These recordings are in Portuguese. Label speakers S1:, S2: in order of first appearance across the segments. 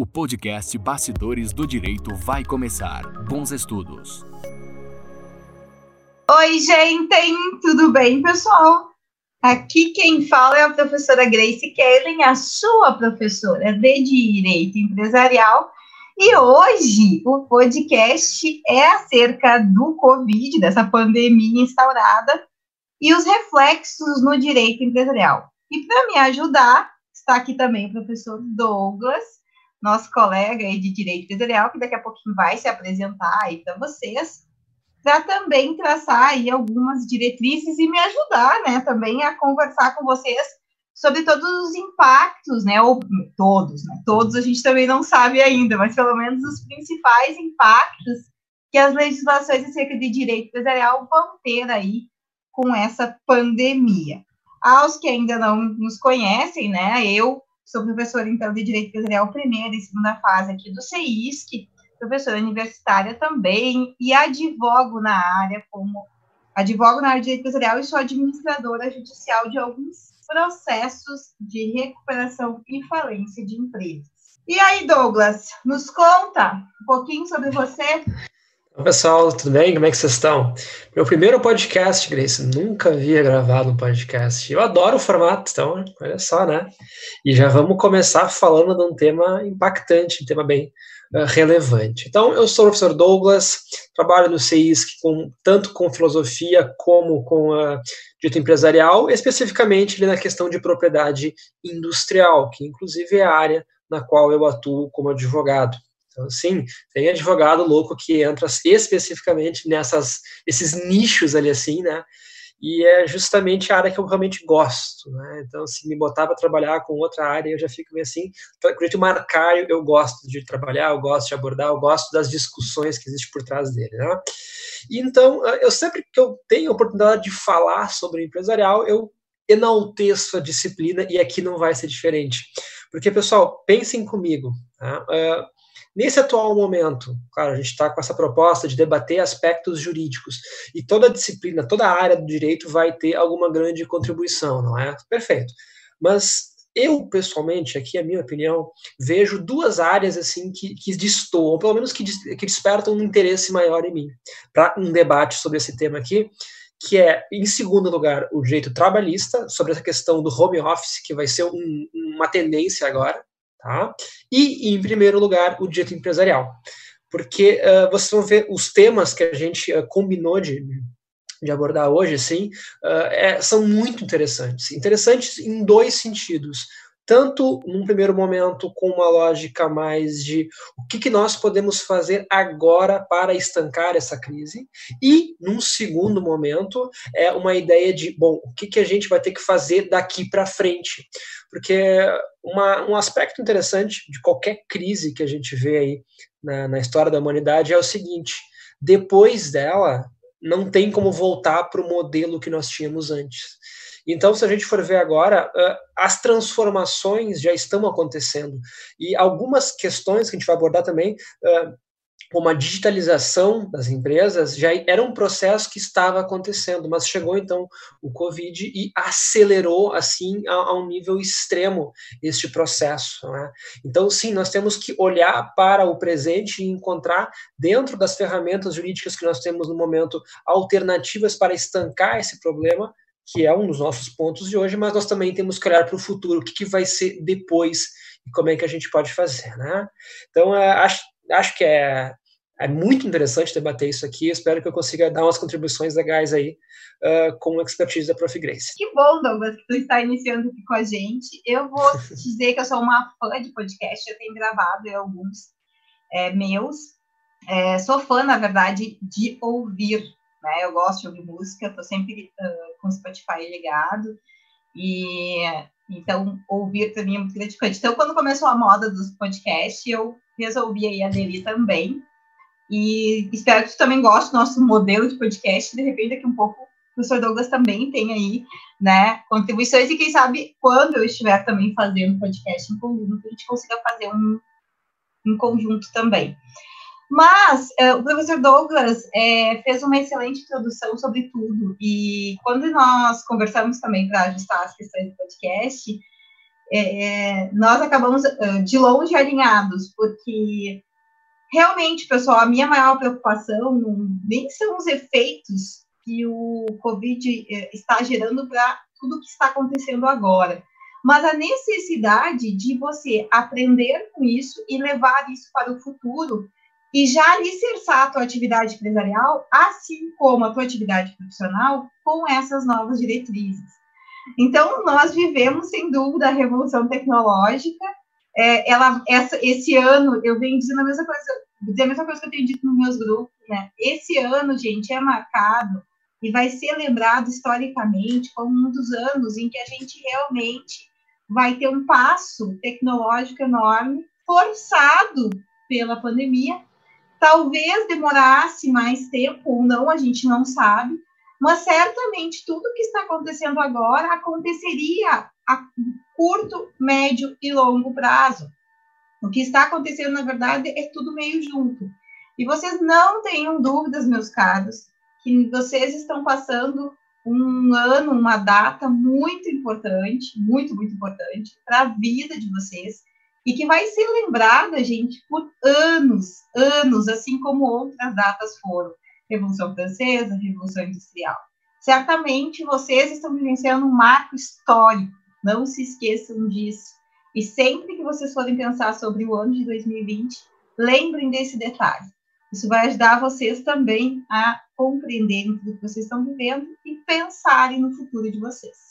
S1: O podcast Bastidores do Direito vai começar. Bons estudos.
S2: Oi, gente! Tudo bem, pessoal? Aqui quem fala é a professora Grace Kellen, a sua professora de Direito Empresarial. E hoje o podcast é acerca do Covid, dessa pandemia instaurada, e os reflexos no direito empresarial. E para me ajudar, está aqui também o professor Douglas, nosso colega aí de Direito Empresarial, que daqui a pouquinho vai se apresentar aí para vocês, para também traçar aí algumas diretrizes e me ajudar, né, também a conversar com vocês sobre todos os impactos, né, ou todos, né, todos a gente também não sabe ainda, mas pelo menos os principais impactos que as legislações acerca de direito empresarial vão ter aí com essa pandemia. Aos que ainda não nos conhecem, né, eu sou professora, então, de Direito Empresarial primeira e segunda fase aqui do CEISC, professora universitária também, e advogo na área como advogo na área de Direito Empresarial e sou administradora judicial de alguns processos de recuperação e falência de empresas. E aí, Douglas, nos conta um pouquinho sobre você.
S3: Olá, pessoal, tudo bem? Como é que vocês estão? Meu primeiro podcast, Grace, nunca havia gravado um podcast. Eu adoro o formato, então, olha só, né? E já vamos começar falando de um tema impactante, um tema bem uh, relevante. Então, eu sou o professor Douglas, trabalho no CEISC com, tanto com filosofia como com uh, dito empresarial, especificamente na questão de propriedade industrial, que inclusive é a área na qual eu atuo como advogado. Então, sim, tem advogado louco que entra especificamente nessas, esses nichos ali assim, né? E é justamente a área que eu realmente gosto, né? Então, se me botar para trabalhar com outra área, eu já fico meio assim. Então, o marcar, eu gosto de trabalhar, eu gosto de abordar, eu gosto das discussões que existem por trás dele, né? E, então, eu sempre que eu tenho a oportunidade de falar sobre empresarial, eu enalteço a disciplina e aqui não vai ser diferente. Porque, pessoal, pensem comigo, tá? Uh, Nesse atual momento, claro, a gente está com essa proposta de debater aspectos jurídicos e toda disciplina, toda área do direito vai ter alguma grande contribuição, não é? Perfeito. Mas eu, pessoalmente, aqui a minha opinião, vejo duas áreas assim que, que destoam, pelo menos que, que despertam um interesse maior em mim, para um debate sobre esse tema aqui, que é, em segundo lugar, o direito trabalhista, sobre essa questão do home office, que vai ser um, uma tendência agora, Tá? E, em primeiro lugar, o direito empresarial. Porque uh, vocês vão ver os temas que a gente uh, combinou de, de abordar hoje, assim, uh, é, são muito interessantes. Interessantes em dois sentidos tanto num primeiro momento com uma lógica mais de o que, que nós podemos fazer agora para estancar essa crise, e num segundo momento é uma ideia de, bom, o que, que a gente vai ter que fazer daqui para frente. Porque uma, um aspecto interessante de qualquer crise que a gente vê aí na, na história da humanidade é o seguinte: depois dela, não tem como voltar para o modelo que nós tínhamos antes. Então, se a gente for ver agora, as transformações já estão acontecendo. E algumas questões que a gente vai abordar também, como a digitalização das empresas, já era um processo que estava acontecendo, mas chegou então o Covid e acelerou, assim, a, a um nível extremo este processo. Né? Então, sim, nós temos que olhar para o presente e encontrar, dentro das ferramentas jurídicas que nós temos no momento, alternativas para estancar esse problema, que é um dos nossos pontos de hoje, mas nós também temos que olhar para o futuro, o que, que vai ser depois e como é que a gente pode fazer, né? Então, é, acho, acho que é, é muito interessante debater isso aqui, espero que eu consiga dar umas contribuições legais aí uh, com a expertise da Prof. Grace.
S2: Que bom, Douglas, que tu está iniciando aqui com a gente. Eu vou te dizer que eu sou uma fã de podcast, eu tenho gravado alguns é, meus, é, sou fã, na verdade, de ouvir né? Eu gosto de ouvir música, estou sempre uh, com o Spotify ligado, e então ouvir também é muito gratificante. Então, quando começou a moda dos podcasts, eu resolvi aí aderir também, e espero que tu também goste do nosso modelo de podcast, de repente daqui um pouco o professor Douglas também tem aí, né, contribuições, e quem sabe quando eu estiver também fazendo podcast em conjunto, a gente consiga fazer um, um conjunto também. Mas é, o professor Douglas é, fez uma excelente introdução sobre tudo, e quando nós conversamos também para ajustar as questões do podcast, é, nós acabamos de longe alinhados, porque realmente, pessoal, a minha maior preocupação nem são os efeitos que o Covid está gerando para tudo que está acontecendo agora, mas a necessidade de você aprender com isso e levar isso para o futuro e já alicerçar a tua atividade empresarial, assim como a tua atividade profissional, com essas novas diretrizes. Então, nós vivemos, sem dúvida, a revolução tecnológica. É, ela, essa, esse ano, eu venho dizendo a mesma coisa, dizer a mesma coisa que eu tenho dito nos meus grupos, né? Esse ano, gente, é marcado e vai ser lembrado historicamente como um dos anos em que a gente realmente vai ter um passo tecnológico enorme, forçado pela pandemia. Talvez demorasse mais tempo ou não, a gente não sabe, mas certamente tudo que está acontecendo agora aconteceria a curto, médio e longo prazo. O que está acontecendo, na verdade, é tudo meio junto. E vocês não tenham dúvidas, meus caros, que vocês estão passando um ano, uma data muito importante, muito, muito importante para a vida de vocês e que vai ser lembrada, gente, por anos, anos, assim como outras datas foram. Revolução Francesa, Revolução Industrial. Certamente vocês estão vivenciando um marco histórico, não se esqueçam disso. E sempre que vocês forem pensar sobre o ano de 2020, lembrem desse detalhe. Isso vai ajudar vocês também a compreenderem tudo que vocês estão vivendo e pensarem no futuro de vocês.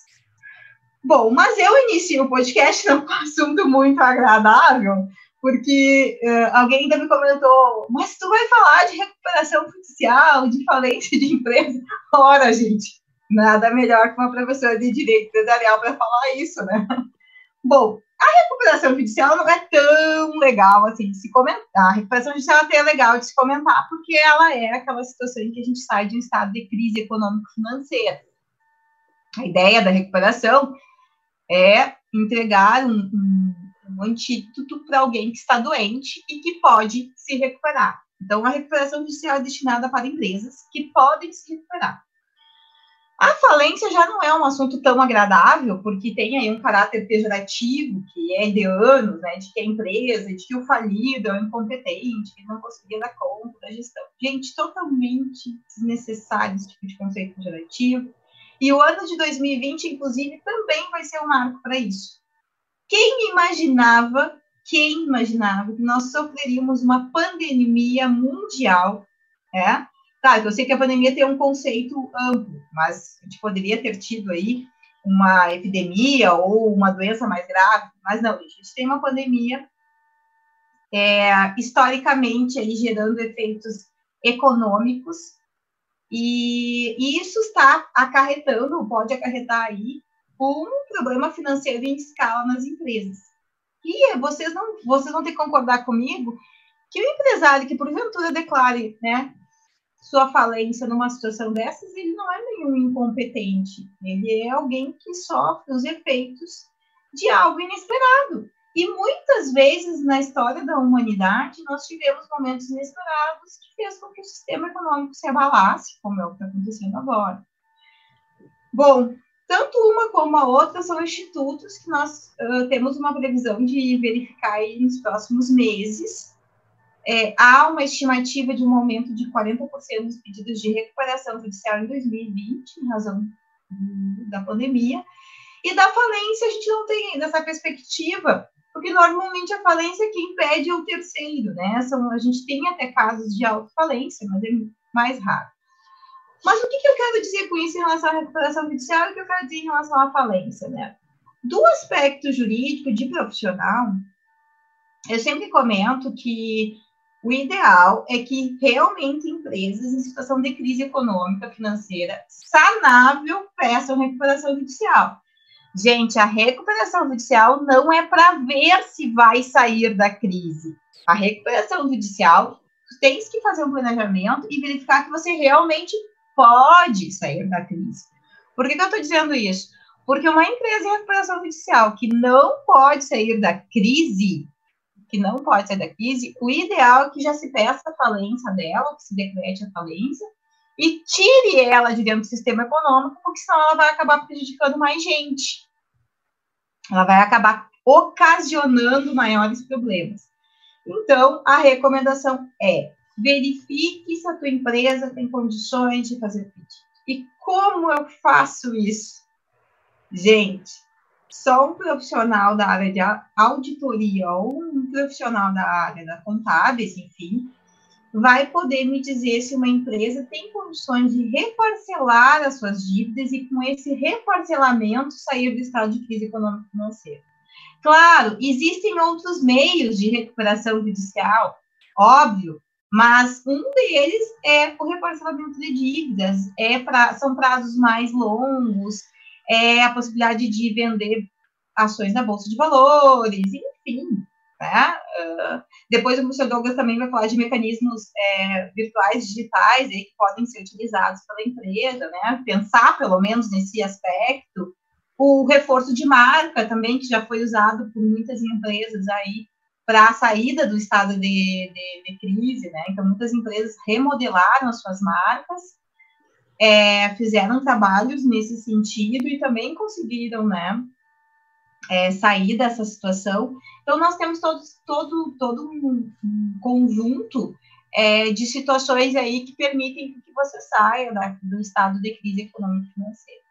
S2: Bom, mas eu inicio o podcast num assunto muito agradável, porque uh, alguém ainda me comentou, mas tu vai falar de recuperação judicial, de falência de empresa? Ora, gente, nada melhor que uma professora de direito empresarial para falar isso, né? Bom, a recuperação judicial não é tão legal assim de se comentar. A recuperação judicial até é legal de se comentar, porque ela é aquela situação em que a gente sai de um estado de crise econômico-financeira. A ideia da recuperação é entregar um, um, um antídoto para alguém que está doente e que pode se recuperar. Então, a recuperação judicial é destinada para empresas que podem se recuperar. A falência já não é um assunto tão agradável, porque tem aí um caráter pejorativo, que é de anos, né, de que a empresa, de que o falido é um incompetente, que não conseguia dar conta da gestão. Gente, totalmente desnecessário esse tipo de conceito pejorativo. E o ano de 2020, inclusive, também vai ser um marco para isso. Quem imaginava, quem imaginava que nós sofreríamos uma pandemia mundial, é? Tá, eu sei que a pandemia tem um conceito amplo, mas a gente poderia ter tido aí uma epidemia ou uma doença mais grave, mas não, a gente tem uma pandemia é, historicamente aí gerando efeitos econômicos e, e, isso está acarretando, pode acarretar aí um problema financeiro em escala nas empresas. E vocês não, vocês vão ter que concordar comigo que o empresário que porventura declare, né, sua falência numa situação dessas, ele não é nenhum incompetente, ele é alguém que sofre os efeitos de algo inesperado. E muitas vezes na história da humanidade nós tivemos momentos inesperados que fez com que o sistema econômico se abalasse, como é o que está acontecendo agora. Bom, tanto uma como a outra são institutos que nós uh, temos uma previsão de verificar nos próximos meses é, há uma estimativa de um aumento de 40% dos pedidos de recuperação judicial em 2020, em razão da pandemia. E da falência, a gente não tem ainda essa perspectiva, porque normalmente a falência é quem impede o terceiro, né? São, a gente tem até casos de autofalência, mas é mais raro. Mas o que, que eu quero dizer com isso em relação à recuperação judicial e o que eu quero dizer em relação à falência, né? Do aspecto jurídico de profissional, eu sempre comento que o ideal é que realmente empresas em situação de crise econômica, financeira, sanável, peçam recuperação judicial. Gente, a recuperação judicial não é para ver se vai sair da crise. A recuperação judicial, tem que fazer um planejamento e verificar que você realmente pode sair da crise. Por que, que eu estou dizendo isso? Porque uma empresa em recuperação judicial que não pode sair da crise, que não pode sair da crise, o ideal é que já se peça a falência dela, que se decrete a falência, e tire ela de dentro do sistema econômico, porque senão ela vai acabar prejudicando mais gente. Ela vai acabar ocasionando maiores problemas. Então, a recomendação é verifique se a tua empresa tem condições de fazer pedido. E como eu faço isso? Gente, só um profissional da área de auditoria ou um profissional da área da contábeis, enfim, vai poder me dizer se uma empresa tem condições de reparcelar as suas dívidas e com esse reparcelamento sair do estado de crise econômica financeira. Claro, existem outros meios de recuperação judicial, óbvio, mas um deles é o reparcelamento de dívidas, é pra, são prazos mais longos, é a possibilidade de vender ações na Bolsa de Valores, enfim. Né? Uh, depois o professor Douglas também vai falar de mecanismos é, virtuais digitais aí, que podem ser utilizados pela empresa, né? pensar pelo menos nesse aspecto. O reforço de marca também, que já foi usado por muitas empresas aí para a saída do estado de, de, de, crise, né? Então, muitas empresas remodelaram as suas marcas, é, fizeram trabalhos nesse sentido e também conseguiram, né, é, sair dessa situação. Então, nós temos todo, todo um, um conjunto é, de situações aí que permitem que você saia da, do estado de crise econômica e financeira.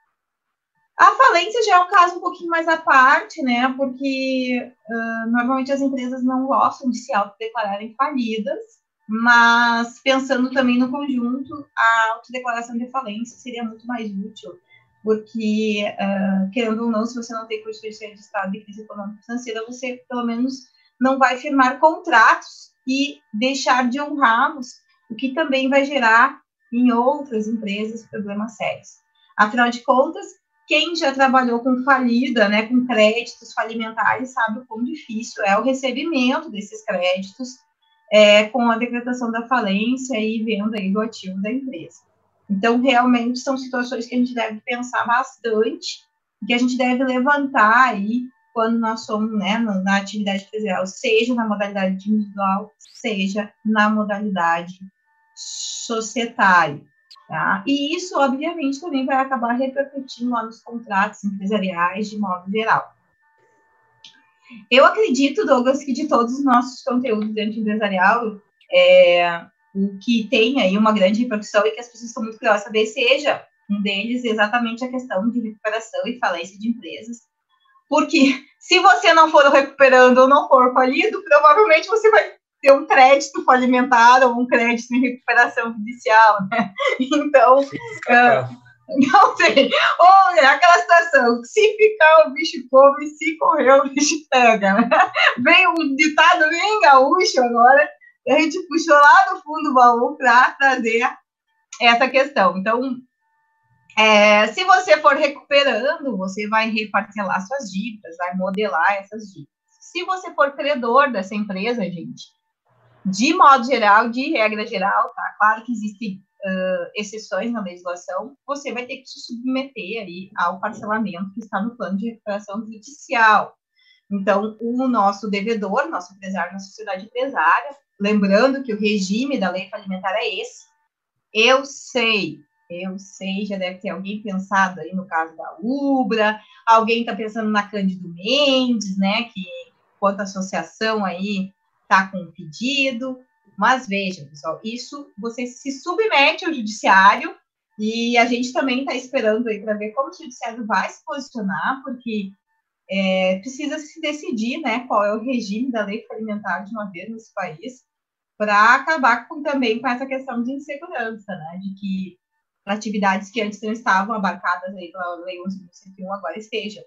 S2: A falência já é um caso um pouquinho mais à parte, né? Porque uh, normalmente as empresas não gostam de se autodeclararem falidas, mas pensando também no conjunto, a autodeclaração de falência seria muito mais útil, porque, uh, querendo ou não, se você não tem constituição de estado de crise econômica financeira, você, pelo menos, não vai firmar contratos e deixar de honrá-los, o que também vai gerar em outras empresas problemas sérios. Afinal de contas, quem já trabalhou com falida, né, com créditos falimentares, sabe o quão difícil é o recebimento desses créditos é, com a decretação da falência e venda aí do ativo da empresa. Então, realmente, são situações que a gente deve pensar bastante, que a gente deve levantar aí quando nós somos né, na atividade empresarial, seja na modalidade individual, seja na modalidade societária. Tá? E isso, obviamente, também vai acabar repercutindo lá nos contratos empresariais de modo geral. Eu acredito, Douglas, que de todos os nossos conteúdos dentro empresarial, é, o que tem aí uma grande repercussão e que as pessoas estão muito curiosas saber seja um deles exatamente a questão de recuperação e falência de empresas. Porque se você não for recuperando ou não for falido, provavelmente você vai ter um crédito falimentar ou um crédito em recuperação judicial, né? Então, uh, não sei. Ou é aquela situação, se ficar o bicho come, se correr o bicho pega, né? Vem um ditado bem gaúcho agora, a gente puxou lá no fundo do baú para trazer essa questão. Então, é, se você for recuperando, você vai reparcelar suas dívidas, vai modelar essas dívidas. Se você for credor dessa empresa, gente, de modo geral, de regra geral, tá? Claro que existem uh, exceções na legislação, você vai ter que se submeter aí ao parcelamento que está no plano de recuperação judicial. Então, o nosso devedor, nosso empresário na sociedade empresária, lembrando que o regime da lei falimentar é esse, eu sei, eu sei, já deve ter alguém pensado aí no caso da Ubra, alguém está pensando na Cândido Mendes, né, que quanto associação aí está com um pedido. Mas veja, pessoal, isso você se submete ao judiciário e a gente também está esperando aí para ver como o judiciário vai se posicionar, porque é, precisa se decidir, né, qual é o regime da lei alimentar de uma vez nesse país, para acabar com, também com essa questão de insegurança, né, de que atividades que antes não estavam abarcadas aí pela lei 11.101 agora estejam.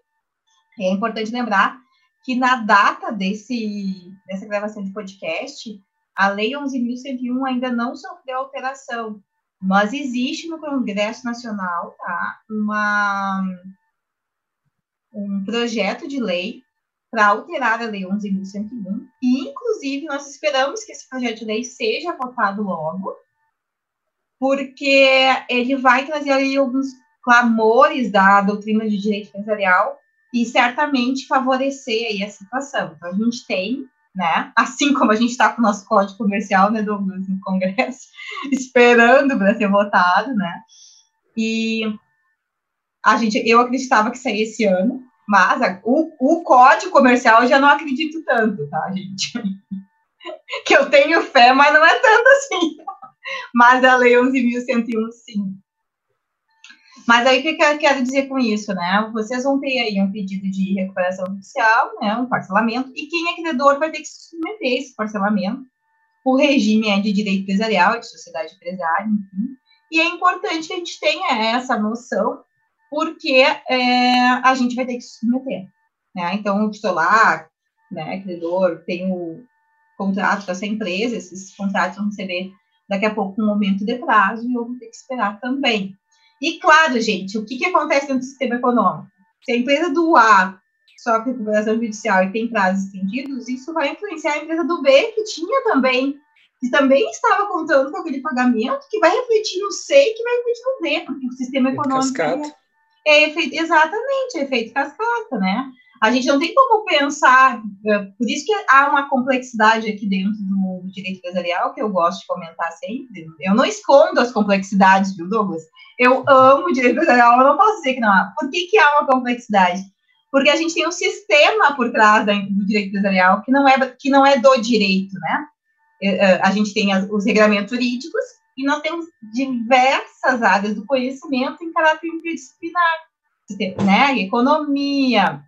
S2: E é importante lembrar que na data desse, dessa gravação de podcast, a Lei 11.101 ainda não sofreu alteração, mas existe no Congresso Nacional tá, uma, um projeto de lei para alterar a Lei 11.101, e, inclusive, nós esperamos que esse projeto de lei seja votado logo, porque ele vai trazer aí alguns clamores da doutrina de direito empresarial e certamente favorecer aí a situação. Então, a gente tem, né, assim como a gente está com o nosso código comercial, né, Douglas, no Congresso, esperando para ser votado, né, e a gente, eu acreditava que saía esse ano, Mas a, o, o código comercial eu já não acredito tanto, tá, gente? que eu tenho fé, mas não é tanto assim. Mas a Lei 11.101, sim. Mas aí o que eu quero dizer com isso, né? Vocês vão ter aí um pedido de recuperação judicial, né? Um parcelamento, e quem é credor vai ter que submeter esse parcelamento. O regime é de direito empresarial, de sociedade empresária, enfim. E é importante que a gente tenha essa noção, porque é, a gente vai ter que submeter. Né? Então, o titular, né, credor, tem o contrato com essa empresa, esses contratos vão receber daqui a pouco um momento de prazo e eu vou ter que esperar também. E claro, gente, o que, que acontece no sistema econômico? Se a empresa do A sofre recuperação judicial e tem prazos estendidos, isso vai influenciar a empresa do B, que tinha também, que também estava contando com aquele pagamento, que vai refletir no C e que vai refletir no D, porque o sistema econômico é, efeito, exatamente, é efeito cascata, né? A gente não tem como pensar, é, por isso que há uma complexidade aqui dentro do, direito empresarial, que eu gosto de comentar sempre. Eu não escondo as complexidades, viu, Douglas? Eu amo direito empresarial, eu não posso dizer que não há. Por que, que há uma complexidade? Porque a gente tem um sistema por trás do direito empresarial que não é, que não é do direito, né? É, é, a gente tem os regulamentos jurídicos e nós temos diversas áreas do conhecimento em caráter interdisciplinar, né? Economia,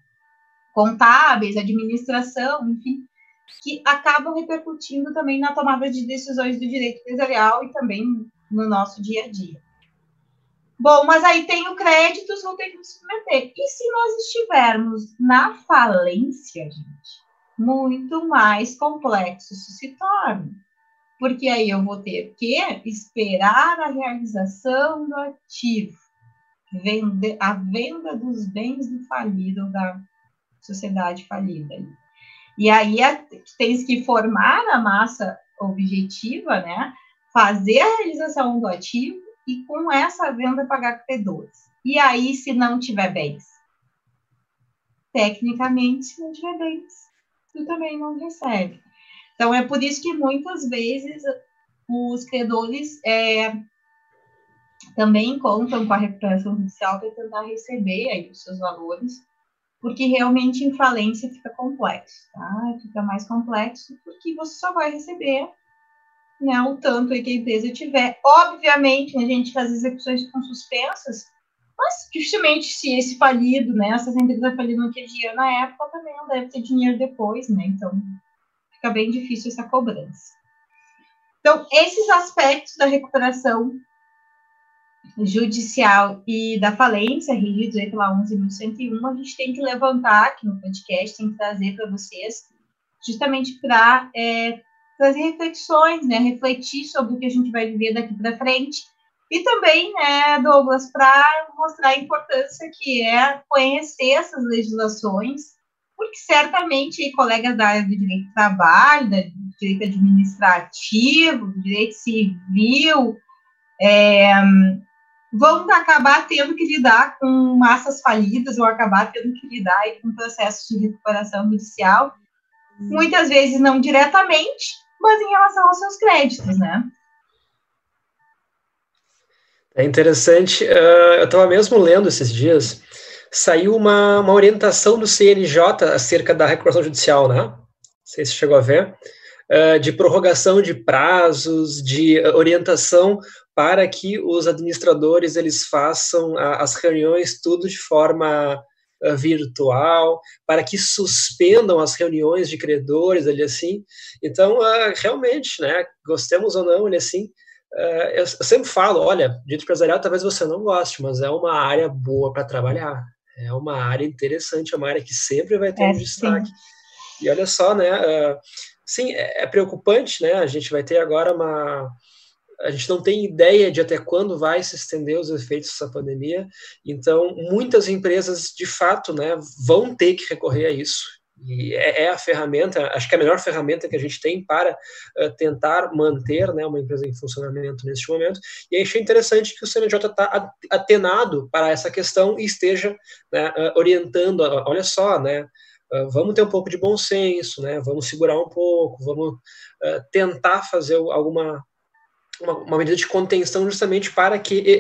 S2: contábeis, administração, enfim, que acabam repercutindo também na tomada de decisões do direito empresarial e também no nosso dia a dia. Bom, mas aí tem o crédito, vou ter que me submeter. E se nós estivermos na falência, gente, muito mais complexo isso se torna. Porque aí eu vou ter que esperar a realização do ativo, vende, a venda dos bens do falido, da sociedade falida. E aí tens que formar a massa objetiva, né? Fazer a realização do ativo e com essa venda pagar credores. E aí, se não tiver bens? Tecnicamente, se não tiver bens, tu também não recebe. Então, é por isso que muitas vezes os credores é, também contam com a recuperação judicial para tentar receber aí os seus valores, porque realmente em falência fica complexo, tá? Fica mais complexo porque você só vai receber né, o tanto que a empresa tiver. Obviamente, a gente faz execuções ficam suspensas, mas dificilmente se esse falido, né, essa empresa falida não tinha dinheiro na época, também não deve ter dinheiro depois, né? Então, fica bem difícil essa cobrança. Então, esses aspectos da recuperação judicial e da falência, aí pela 11.101, a gente tem que levantar aqui no podcast, tem que trazer para vocês, justamente para é, trazer reflexões, né, refletir sobre o que a gente vai viver daqui para frente, e também, né, Douglas, para mostrar a importância que é conhecer essas legislações, porque certamente colegas da área do direito do trabalho, do direito administrativo, do direito civil, é, vão acabar tendo que lidar com massas falidas ou acabar tendo que lidar com processos de recuperação judicial, muitas vezes não diretamente, mas em relação aos seus créditos, né?
S3: É interessante, uh, eu estava mesmo lendo esses dias, saiu uma, uma orientação do CNJ acerca da recuperação judicial, né? Não sei se chegou a ver, uh, de prorrogação de prazos, de orientação para que os administradores eles façam a, as reuniões tudo de forma uh, virtual, para que suspendam as reuniões de credores ali assim. Então, uh, realmente, né, gostemos ou não, ele assim, eu, eu, sempre falo, olha, direito empresarial talvez você não goste, mas é uma área boa para trabalhar. É uma área interessante, é uma área que sempre vai ter é, um destaque. Sim. E olha só, né, sim, é, é preocupante, né, a gente vai ter agora uma a gente não tem ideia de até quando vai se estender os efeitos dessa pandemia. Então, muitas empresas, de fato, né, vão ter que recorrer a isso. E é, é a ferramenta, acho que é a melhor ferramenta que a gente tem para uh, tentar manter né, uma empresa em funcionamento neste momento. E achei interessante que o CNJ está atenado para essa questão e esteja né, uh, orientando. Uh, olha só, né, vamos ter um pouco de bom senso, né? Vamos segurar um pouco, vamos tentar fazer alguma uma, uma medida de contenção justamente para que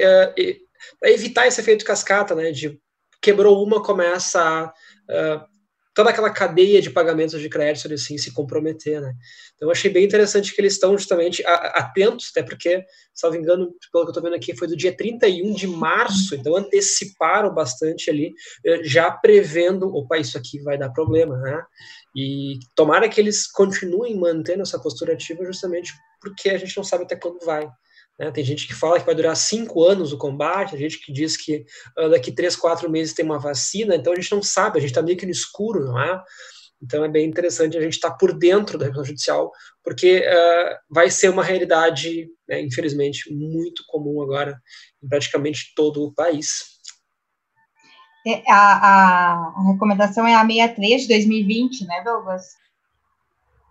S3: evitar esse efeito cascata, né, de quebrou uma, começa a toda aquela cadeia de pagamentos de crédito assim se comprometer, né? Então eu achei bem interessante que eles estão justamente atentos, até porque, me engano, pelo que eu estou vendo aqui, foi do dia 31 de março, então anteciparam bastante ali, eh, já prevendo, opa, isso aqui vai dar problema, né? E tomara que eles continuem mantendo essa postura ativa justamente porque a gente não sabe até quando vai. Né? Tem gente que fala que vai durar cinco anos o combate, tem gente que diz que uh, daqui três, quatro meses tem uma vacina, então a gente não sabe, a gente está meio que no escuro, não é? Então é bem interessante a gente estar tá por dentro da repressão judicial, porque uh, vai ser uma realidade, né, infelizmente, muito comum agora em praticamente todo o país.
S2: É, a, a, a, recomendação é a 63 de 2020, né, Douglas?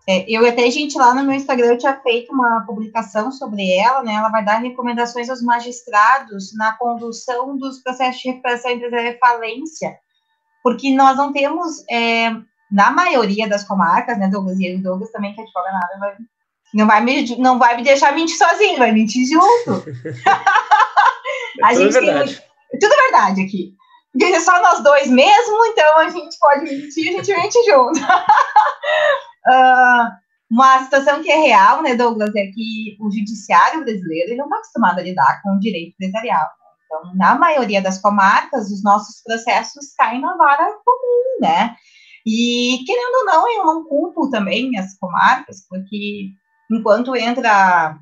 S2: É, eu até, gente, lá no meu Instagram eu tinha feito uma publicação sobre ela, né? Ela vai dar recomendações aos magistrados na condução dos processos de recuperação empresarial e falência, porque nós não temos, é, na maioria das comarcas, né, Douglas, e Douglas também, que é advoga nada, vai, não, vai me, não vai me deixar mentir sozinho, vai mentir junto.
S3: é a gente verdade.
S2: Tem, tudo verdade aqui. Porque é só nós dois mesmo, então a gente pode mentir, a gente mente junto. Uh, uma situação que é real, né, Douglas, é que o judiciário brasileiro ele não está acostumado a lidar com o direito empresarial. Então, na maioria das comarcas, os nossos processos caem na vara comum, né? E, querendo ou não, eu não culpo também as comarcas, porque enquanto entra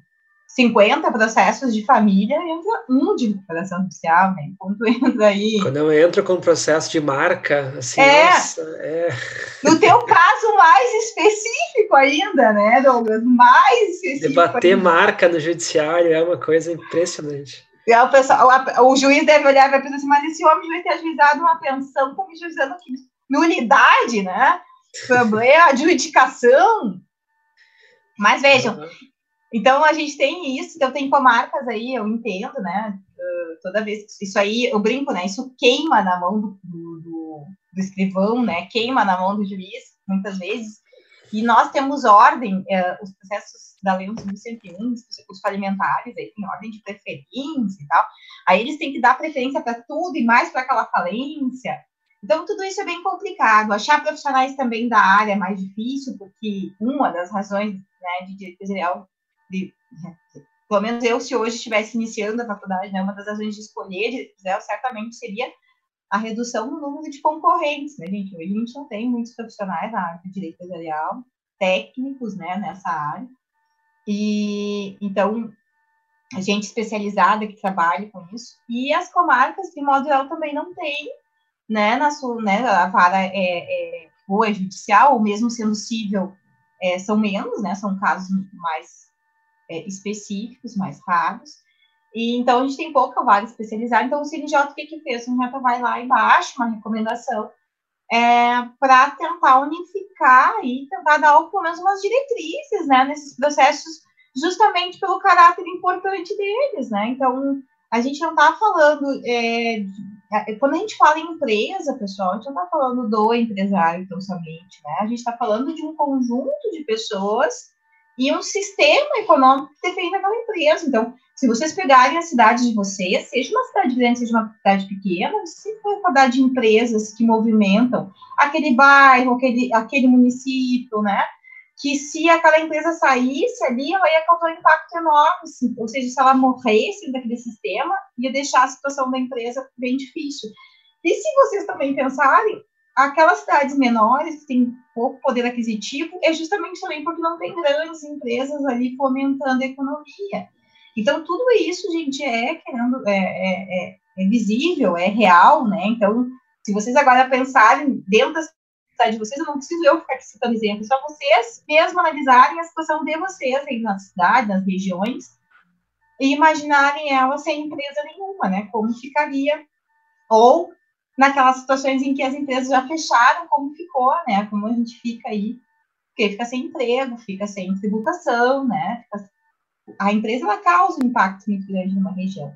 S2: 50 processos de família, entra um de recuperação judicial, né? Quando entra aí.
S3: Quando eu entro com processo de marca, assim, é, nossa, é.
S2: No teu caso mais específico ainda, né, Douglas? Mais específico.
S3: Debater ainda. marca no judiciário é uma coisa impressionante.
S2: O, pessoal, o, juiz deve olhar e vai pensar assim, mas esse homem vai ter ajuizado uma pensão, como ajuizando aqui, nulidade, né? Problema, adjudicação. Mas vejam, uhum. Então, a gente tem isso, então tem comarcas aí, eu entendo, né? Toda vez, isso aí, eu brinco, né? Isso queima na mão do, do, do, escrivão, né? Queima na mão do juiz, muitas vezes. E nós temos ordem, os processos da Lei 11.101, os falimentares, aí tem ordem de preferência e tal. Aí eles têm que dar preferência para tudo e mais para aquela falência. Então, tudo isso é bem complicado. Achar profissionais também da área é mais difícil, porque uma das razões né, de direito de, pelo menos eu, se hoje estivesse iniciando a faculdade, né, uma das razões de escolher né, certamente seria a redução no número de concorrentes, né, gente? Hoje a gente não tem muitos profissionais na área de direito empresarial, técnicos, né, nessa área. E, então, a gente especializada que trabalha com isso. E as comarcas, de modo geral, também não tem, né, na sua, né, a vara é, é, é judicial, ou mesmo sendo civil, é, são menos, né, são casos mais é, específicos, mais raros. E, então, a gente tem pouca vaga especializada. Então, o CNJ, o que, que fez? O CNJ vai lá e baixa uma recomendação é, para tentar unificar e tentar dar, pelo menos, umas diretrizes né, nesses processos, justamente pelo caráter importante deles. Né? Então, a gente não está falando. É, é, quando a gente fala em empresa, pessoal, a gente não está falando do empresário tão somente. Né? A gente está falando de um conjunto de pessoas e um sistema econômico que defende aquela empresa. Então, se vocês pegarem a cidade de vocês, seja uma cidade grande, seja uma cidade pequena, você tem uma quantidade de empresas que movimentam aquele bairro, aquele, aquele município, né? Que se aquela empresa saísse ali, ela ia causar um impacto enorme. Assim, ou seja, se ela morresse daquele sistema, ia deixar a situação da empresa bem difícil. E se vocês também pensarem, aquelas cidades menores que têm pouco poder aquisitivo é justamente também porque não tem grandes empresas ali fomentando a economia. Então, tudo isso, gente, é querendo, é, é, é, é visível, é real, né? Então, se vocês agora pensarem dentro da cidade de vocês, eu não preciso eu ficar citando exemplos, só vocês mesmo analisarem a situação de vocês aí na cidade, nas regiões, e imaginarem ela sem empresa nenhuma, né? Como ficaria, ou naquelas situações em que as empresas já fecharam, como ficou, né? Como a gente fica aí, porque fica sem emprego, fica sem tributação, né? A empresa ela causa um impacto muito grande numa região.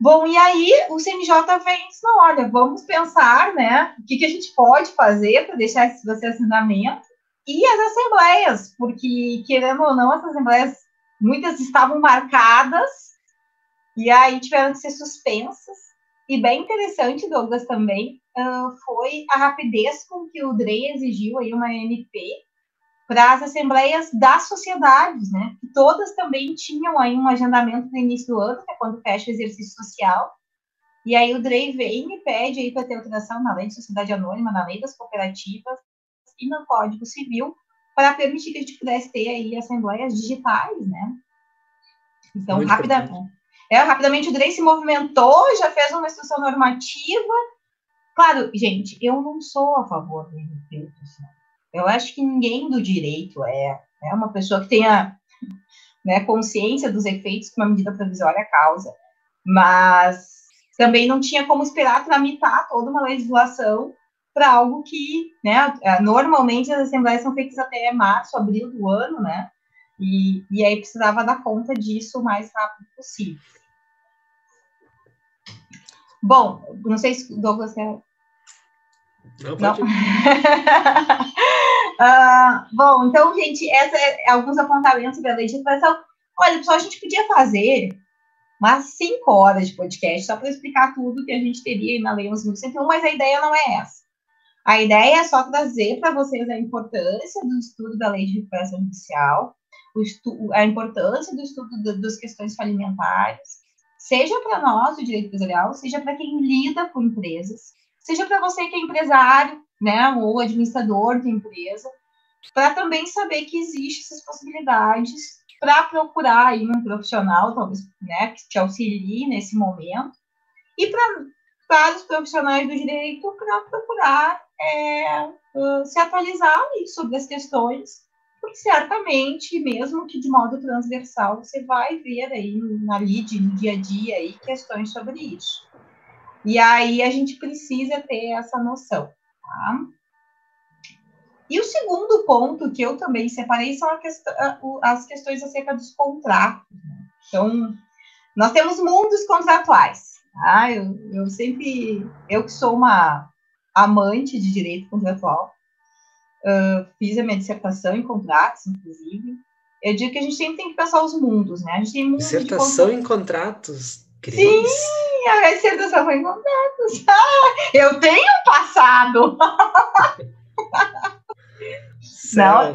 S2: Bom, e aí o CNJ vem e diz, não, olha, vamos pensar, né, o que, que a gente pode fazer para deixar esse andamento, e as assembleias, porque, querendo ou não, as assembleias, muitas estavam marcadas, e aí tiveram que ser suspensas, E bem interessante, Douglas, também, uh, foi a rapidez com que o DREI exigiu aí uma MP para as assembleias das sociedades, né? Que todas também tinham aí um agendamento no início do ano, que é quando fecha o exercício social. E aí o DREI vem e pede aí para ter alteração na lei de sociedade anônima, na lei das cooperativas e no Código Civil, para permitir que a gente pudesse ter aí assembleias digitais, né? Então, rapidamente, é, rapidamente o DREI se movimentou, já fez uma instrução normativa. Claro, gente, eu não sou a favor do MP, eu acho que ninguém do direito é, é uma pessoa que tenha né, consciência dos efeitos que uma medida provisória causa, mas também não tinha como esperar tramitar toda uma legislação para algo que, né, normalmente as assembleias são feitas até março, abril do ano, né, e, e aí precisava dar conta disso o mais rápido possível. Bom, não sei se o Douglas quer
S3: não, Não.
S2: uh, bom, então, gente, esses é alguns apontamentos sobre a lei de educação. Olha, pessoal, a gente podia fazer umas cinco horas de podcast só para explicar tudo que a gente teria na Lei 11.101, mas a ideia não é essa. A ideia é só trazer para vocês a importância do estudo da Lei de Recuperação Judicial, a importância do estudo do, das questões falimentares, seja para nós, o direito empresarial, seja para quem lida com empresas, seja para você que é empresário, né, ou administrador de empresa, para também saber que existem essas possibilidades para procurar aí um profissional, talvez, né, que te auxilie nesse momento, e para os profissionais do direito para procurar é, uh, se atualizar sobre as questões, porque certamente, mesmo que de modo transversal, você vai ver aí na lide, no dia a dia, aí, questões sobre isso. E aí a gente precisa ter essa noção, tá? E o segundo ponto que eu também separei são as questões acerca dos contratos. Né? Então, nós temos mundos contratuais. Tá? Eu, eu sempre, eu que sou uma amante de direito contratual, uh, fiz a minha dissertação em contratos, inclusive. Eu digo que a gente sempre tem que pensar os mundos, né? A gente tem mundos
S3: dissertação em contratos.
S2: Cris. Sim, a minha dissertação foi em contratos. Ah, eu tenho um passado. Não,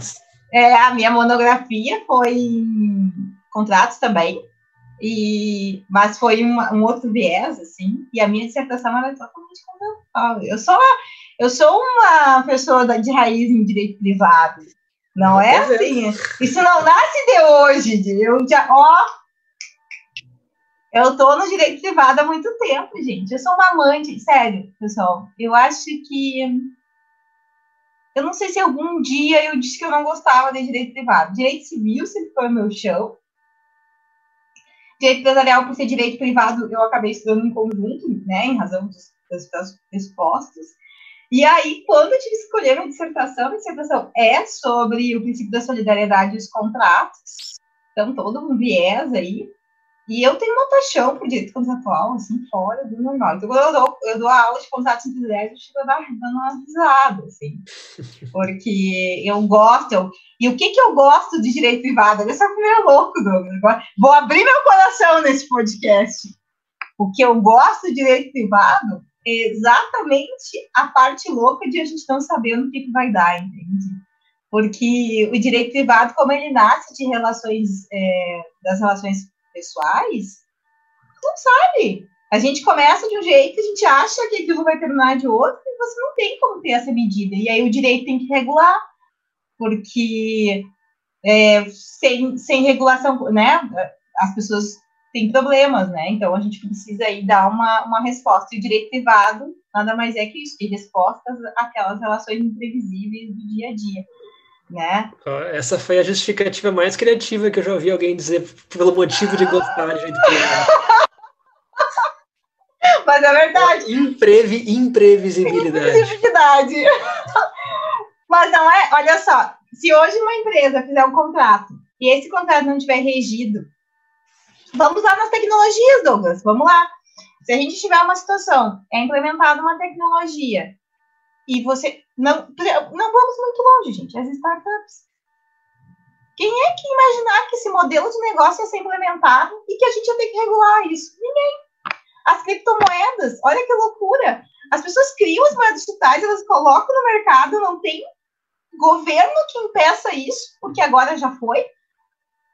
S2: é, a minha monografia foi em contratos também, e, mas foi uma, um outro viés, assim, e a minha dissertação era totalmente contratual. Eu sou, eu sou uma pessoa de raiz em direito privado, não é assim? Isso não nasce de hoje, eu já, ó, eu tô no direito privado há muito tempo, gente. Eu sou uma amante, sério, pessoal. Eu acho que. Eu não sei se algum dia eu disse que eu não gostava de direito privado. Direito civil sempre foi o meu chão. Direito empresarial, por ser direito privado, eu acabei estudando em conjunto, né, em razão dos, das respostas. E aí, quando eu tive que escolher minha dissertação, minha dissertação é sobre o princípio da solidariedade e os contratos. Então, todo um viés aí. E eu tenho uma paixão por direito contratual, assim, fora do normal. Então, quando eu dou, eu dou aula de contratos empresariais, eu fico dando uma risada, assim. Porque eu gosto. Eu, e o que, que eu gosto de direito privado? Olha só que meio louco, Douglas. Vou abrir meu coração nesse podcast. O que eu gosto de direito privado é exatamente a parte louca de a gente não saber o que, que vai dar, entende? Porque o direito privado, como ele nasce de relações, é, das relações pessoais, não sabe. A gente começa de um jeito, a gente acha que aquilo vai terminar de outro, e você não tem como ter essa medida. E aí o direito tem que regular, porque é, sem, sem regulação, né, as pessoas têm problemas, né? Então a gente precisa aí dar uma, uma resposta. E o direito privado nada mais é que isso, que respostas àquelas relações imprevisíveis do dia a dia né?
S3: Essa foi a justificativa mais criativa que eu já ouvi alguém dizer pelo motivo de gostar de jeito
S2: Mas é verdade.
S3: Imprevi, imprevisibilidade.
S2: Imprevisibilidade. Mas não é, olha só, se hoje uma empresa fizer um contrato e esse contrato não tiver regido, vamos lá nas tecnologias, Douglas, vamos lá. Se a gente tiver uma situação, é implementada uma tecnologia e você não, não vamos muito longe, gente. As startups. Quem é que imaginar que esse modelo de negócio ia ser implementado e que a gente ia ter que regular isso? Ninguém. As criptomoedas, olha que loucura. As pessoas criam as moedas digitais, elas colocam no mercado, não tem governo que impeça isso, porque agora já foi.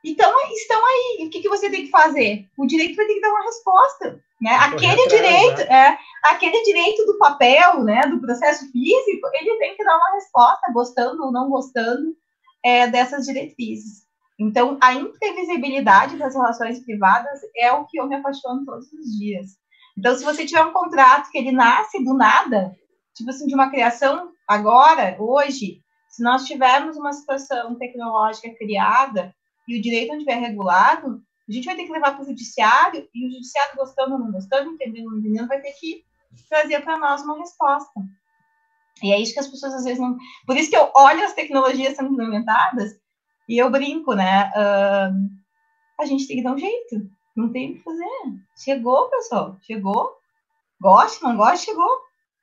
S2: Então, estão aí. o que, que você tem que fazer? O direito vai ter que dar uma resposta. Né? Aquele atrás, direito, né? é, aquele direito do papel, né, do processo físico, ele tem que dar uma resposta, gostando ou não gostando é, dessas diretrizes. Então, a imprevisibilidade das relações privadas é o que eu me apaixono todos os dias. Então, se você tiver um contrato que ele nasce do nada, tipo assim, de uma criação agora, hoje, se nós tivermos uma situação tecnológica criada e o direito não estiver regulado, a gente vai ter que levar para o judiciário e o judiciário, gostando ou não gostando, entendendo ou não entendendo, vai ter que trazer para nós uma resposta. E é isso que as pessoas às vezes não. Por isso que eu olho as tecnologias sendo implementadas e eu brinco, né? Uh, a gente tem que dar um jeito, não tem o que fazer. Chegou, pessoal, chegou. Gosta, não gosta, chegou.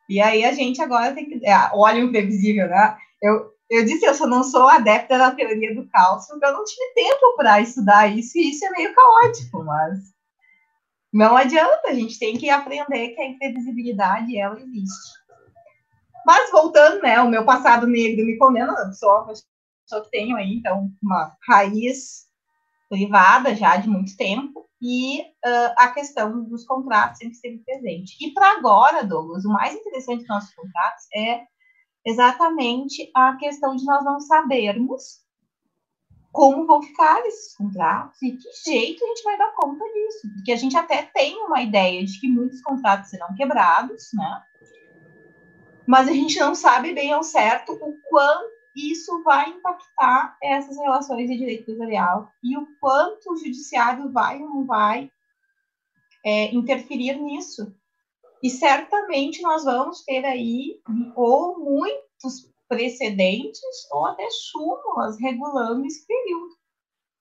S2: E aí a gente agora tem que. É, olha o imprevisível, né? Eu, eu disse, eu só não sou adepta da teoria do caos, porque eu não tive tempo para estudar isso, e isso é meio caótico, mas não adianta, a gente tem que aprender que a imprevisibilidade, ela existe. Mas voltando, né, o meu passado negro me condena, eu sou uma pessoa que tenho aí, então, uma raiz privada já de muito tempo, e uh, a questão dos contratos sempre esteve presente. E para agora, Douglas, o mais interessante dos nossos contratos é exatamente a questão de nós não sabermos como vão ficar esses contratos e que jeito a gente vai dar conta disso. Porque a gente até tem uma ideia de que muitos contratos serão quebrados, né? Mas a gente não sabe bem ao certo o quanto isso vai impactar essas relações de direito empresarial e o quanto o judiciário vai ou não vai é, interferir nisso. E certamente nós vamos ter aí ou muitos precedentes ou até súmulas regulando esse período.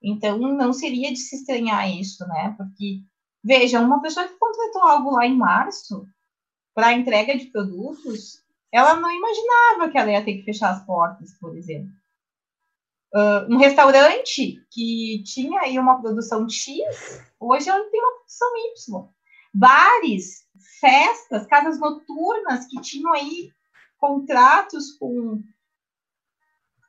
S2: Então, não seria de se estranhar isso, né? Porque, veja, uma pessoa que contratou algo lá em março para entrega de produtos, ela não imaginava que ela ia ter que fechar as portas, por exemplo. Uh, um restaurante que tinha aí uma produção X, hoje ela tem uma produção Y. Bares festas, casas noturnas que tinham aí contratos com,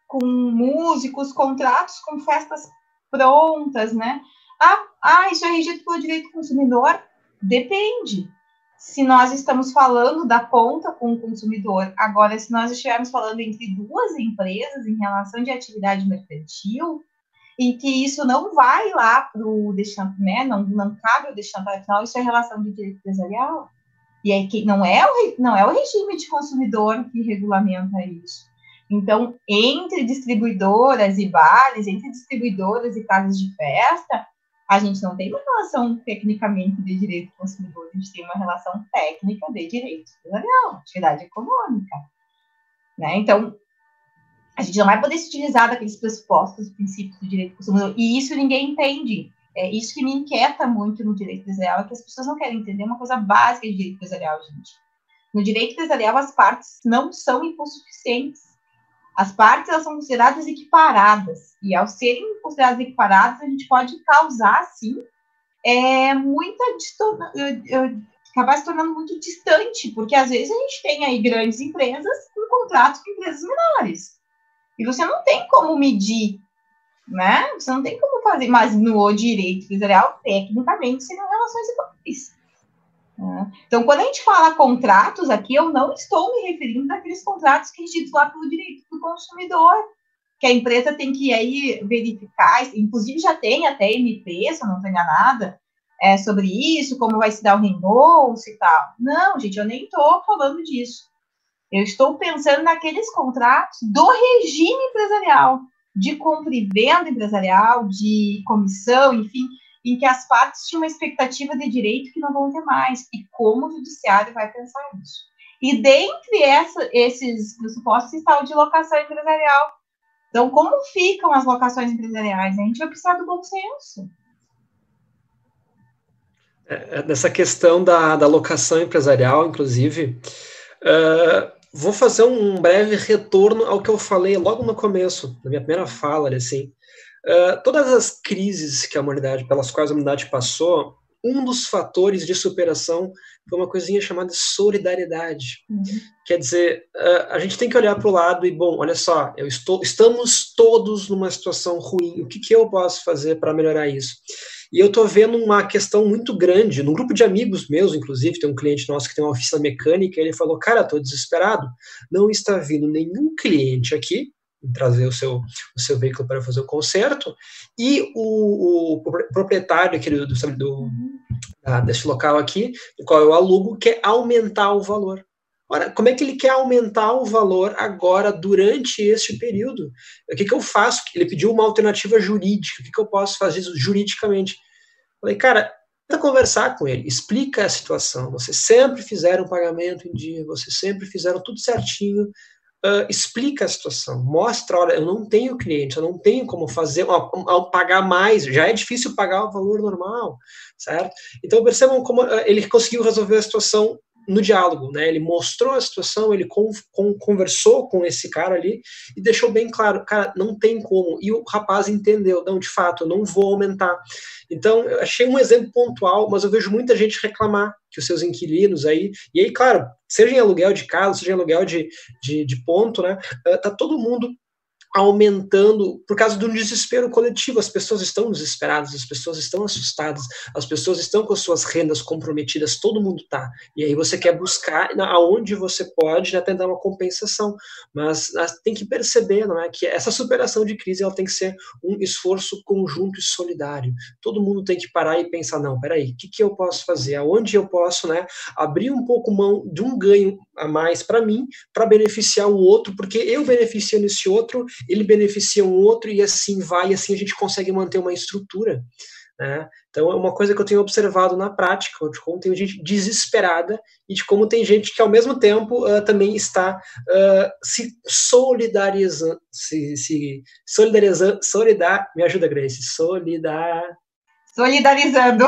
S2: com músicos, contratos com festas prontas, né? Ah, ah, isso é regido pelo direito do consumidor? Depende. Se nós estamos falando da ponta com o consumidor, agora, se nós estivermos falando entre duas empresas em relação de atividade mercantil, em que isso não vai lá para o né, não, não cabe o deschampé final, isso é relação de direito empresarial. E aí que não é o, não é o regime de consumidor que regulamenta isso. Então, entre distribuidoras e bares, entre distribuidoras e casas de festa, a gente não tem uma relação tecnicamente de direito do consumidor, a gente tem uma relação técnica de direito empresarial, atividade econômica. Né? Então, a gente não vai poder se utilizar daqueles pressupostos, princípios do direito consumidor, e isso ninguém entende. É isso que me inquieta muito no direito empresarial, é que as pessoas não querem entender uma coisa básica de direito empresarial, gente. No direito empresarial, as partes não são impulsuficientes. As partes elas são consideradas equiparadas, e ao serem consideradas equiparadas, a gente pode causar, sim, é, muita acabar se tornando muito distante, porque às vezes a gente tem aí grandes empresas com contratos com empresas menores. E você não tem como medir né? Você não tem como fazer, mas no direito empresarial, tecnicamente, seriam relações iguais. Né? Então, quando a gente fala contratos aqui, eu não estou me referindo àqueles contratos que regidos lá pelo direito do consumidor, que a empresa tem que aí verificar, inclusive já tem até MP, se eu não estou enganada, é, sobre isso, como vai se dar o reembolso e tal. Não, gente, eu nem estou falando disso. Eu estou pensando naqueles contratos do regime empresarial, de compra e venda empresarial, de comissão, enfim, em que as partes tinham uma expectativa de direito que não vão ter mais. E como o judiciário vai pensar nisso? E dentre essa, esses pressupostos está o de locação empresarial. Então, como ficam as locações empresariais? A gente vai precisar do bom senso.
S3: É, nessa questão da, da locação empresarial, inclusive, uh, vou fazer um breve retorno ao que eu falei logo no começo, na minha primeira fala, assim. Uh, todas as crises que a humanidade, pelas quais a humanidade passou, um dos fatores de superação foi uma coisinha chamada solidariedade. Uhum. Quer dizer, a gente tem que olhar para o lado e, bom, olha só, eu estou, estamos todos numa situação ruim, o que, que eu posso fazer para melhorar isso? E eu estou vendo uma questão muito grande, num grupo de amigos meus, inclusive, tem um cliente nosso que tem uma oficina mecânica, ele falou, cara, estou desesperado, não está vindo nenhum cliente aqui, trazer o seu, o seu veículo para fazer o conserto, e o, o proprietário aqui do, do, do da, desse local aqui, do qual eu alugo, quer aumentar o valor. Ora, como é que ele quer aumentar o valor agora, durante este período? O que, que eu faço? Ele pediu uma alternativa jurídica. O que, que eu posso fazer juridicamente? Falei, cara, tenta conversar com ele, explica a situação. Vocês sempre fizeram pagamento em dia, vocês sempre fizeram tudo certinho. Uh, explica a situação, mostra, olha, eu não tenho cliente, eu não tenho como fazer, ao pagar mais, já é difícil pagar o valor normal, certo? Então percebam como ele conseguiu resolver a situação no diálogo, né? Ele mostrou a situação, ele com, com, conversou com esse cara ali e deixou bem claro, cara, não tem como. E o rapaz entendeu, não, de fato, eu não vou aumentar. Então, eu achei um exemplo pontual, mas eu vejo muita gente reclamar que os seus inquilinos aí, e aí, claro, seja em aluguel de casa, seja em aluguel de, de, de ponto, né? Tá todo mundo aumentando por causa do desespero coletivo. As pessoas estão desesperadas, as pessoas estão assustadas, as pessoas estão com as suas rendas comprometidas, todo mundo está. E aí você quer buscar aonde você pode né, tentar uma compensação. Mas, mas tem que perceber não é, que essa superação de crise ela tem que ser um esforço conjunto e solidário. Todo mundo tem que parar e pensar, não, peraí, o que, que eu posso fazer? Aonde eu posso né, abrir um pouco mão de um ganho a mais para mim, para beneficiar o outro, porque eu beneficiando esse outro, ele beneficia um outro e assim vai, e assim a gente consegue manter uma estrutura. Né? Então é uma coisa que eu tenho observado na prática, de como tem gente desesperada e de como tem gente que ao mesmo tempo uh, também está uh, se solidarizando, se, se solidarizando, solidar, me ajuda Grace, solidar,
S2: solidarizando.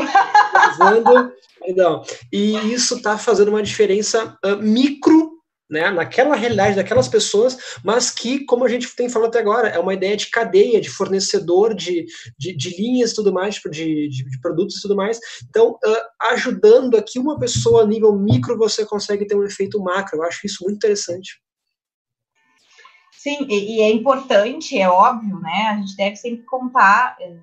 S3: Solidarizando, perdão. E isso está fazendo uma diferença uh, micro né, naquela realidade daquelas pessoas, mas que, como a gente tem falado até agora, é uma ideia de cadeia, de fornecedor de, de, de linhas e tudo mais, tipo, de, de, de, produtos e tudo mais. Então, uh, ajudando aqui uma pessoa a nível micro, você consegue ter um efeito macro. Eu acho isso muito interessante.
S2: Sim, e, e é importante, é óbvio, né? A gente deve sempre contar. Eh,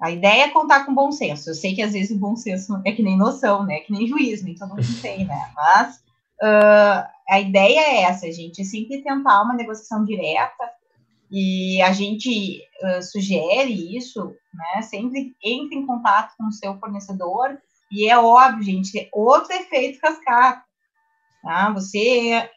S2: a ideia é contar com bom senso. Eu sei que às vezes o bom senso é que nem noção, né? Que nem juízo, nem todo mundo tem, né? Mas uh, a ideia é essa, gente, sempre tentar uma negociação direta e a gente uh, sugere isso, né? Sempre entre em contato com o seu fornecedor e é óbvio, gente, outro efeito cascata, tá? Você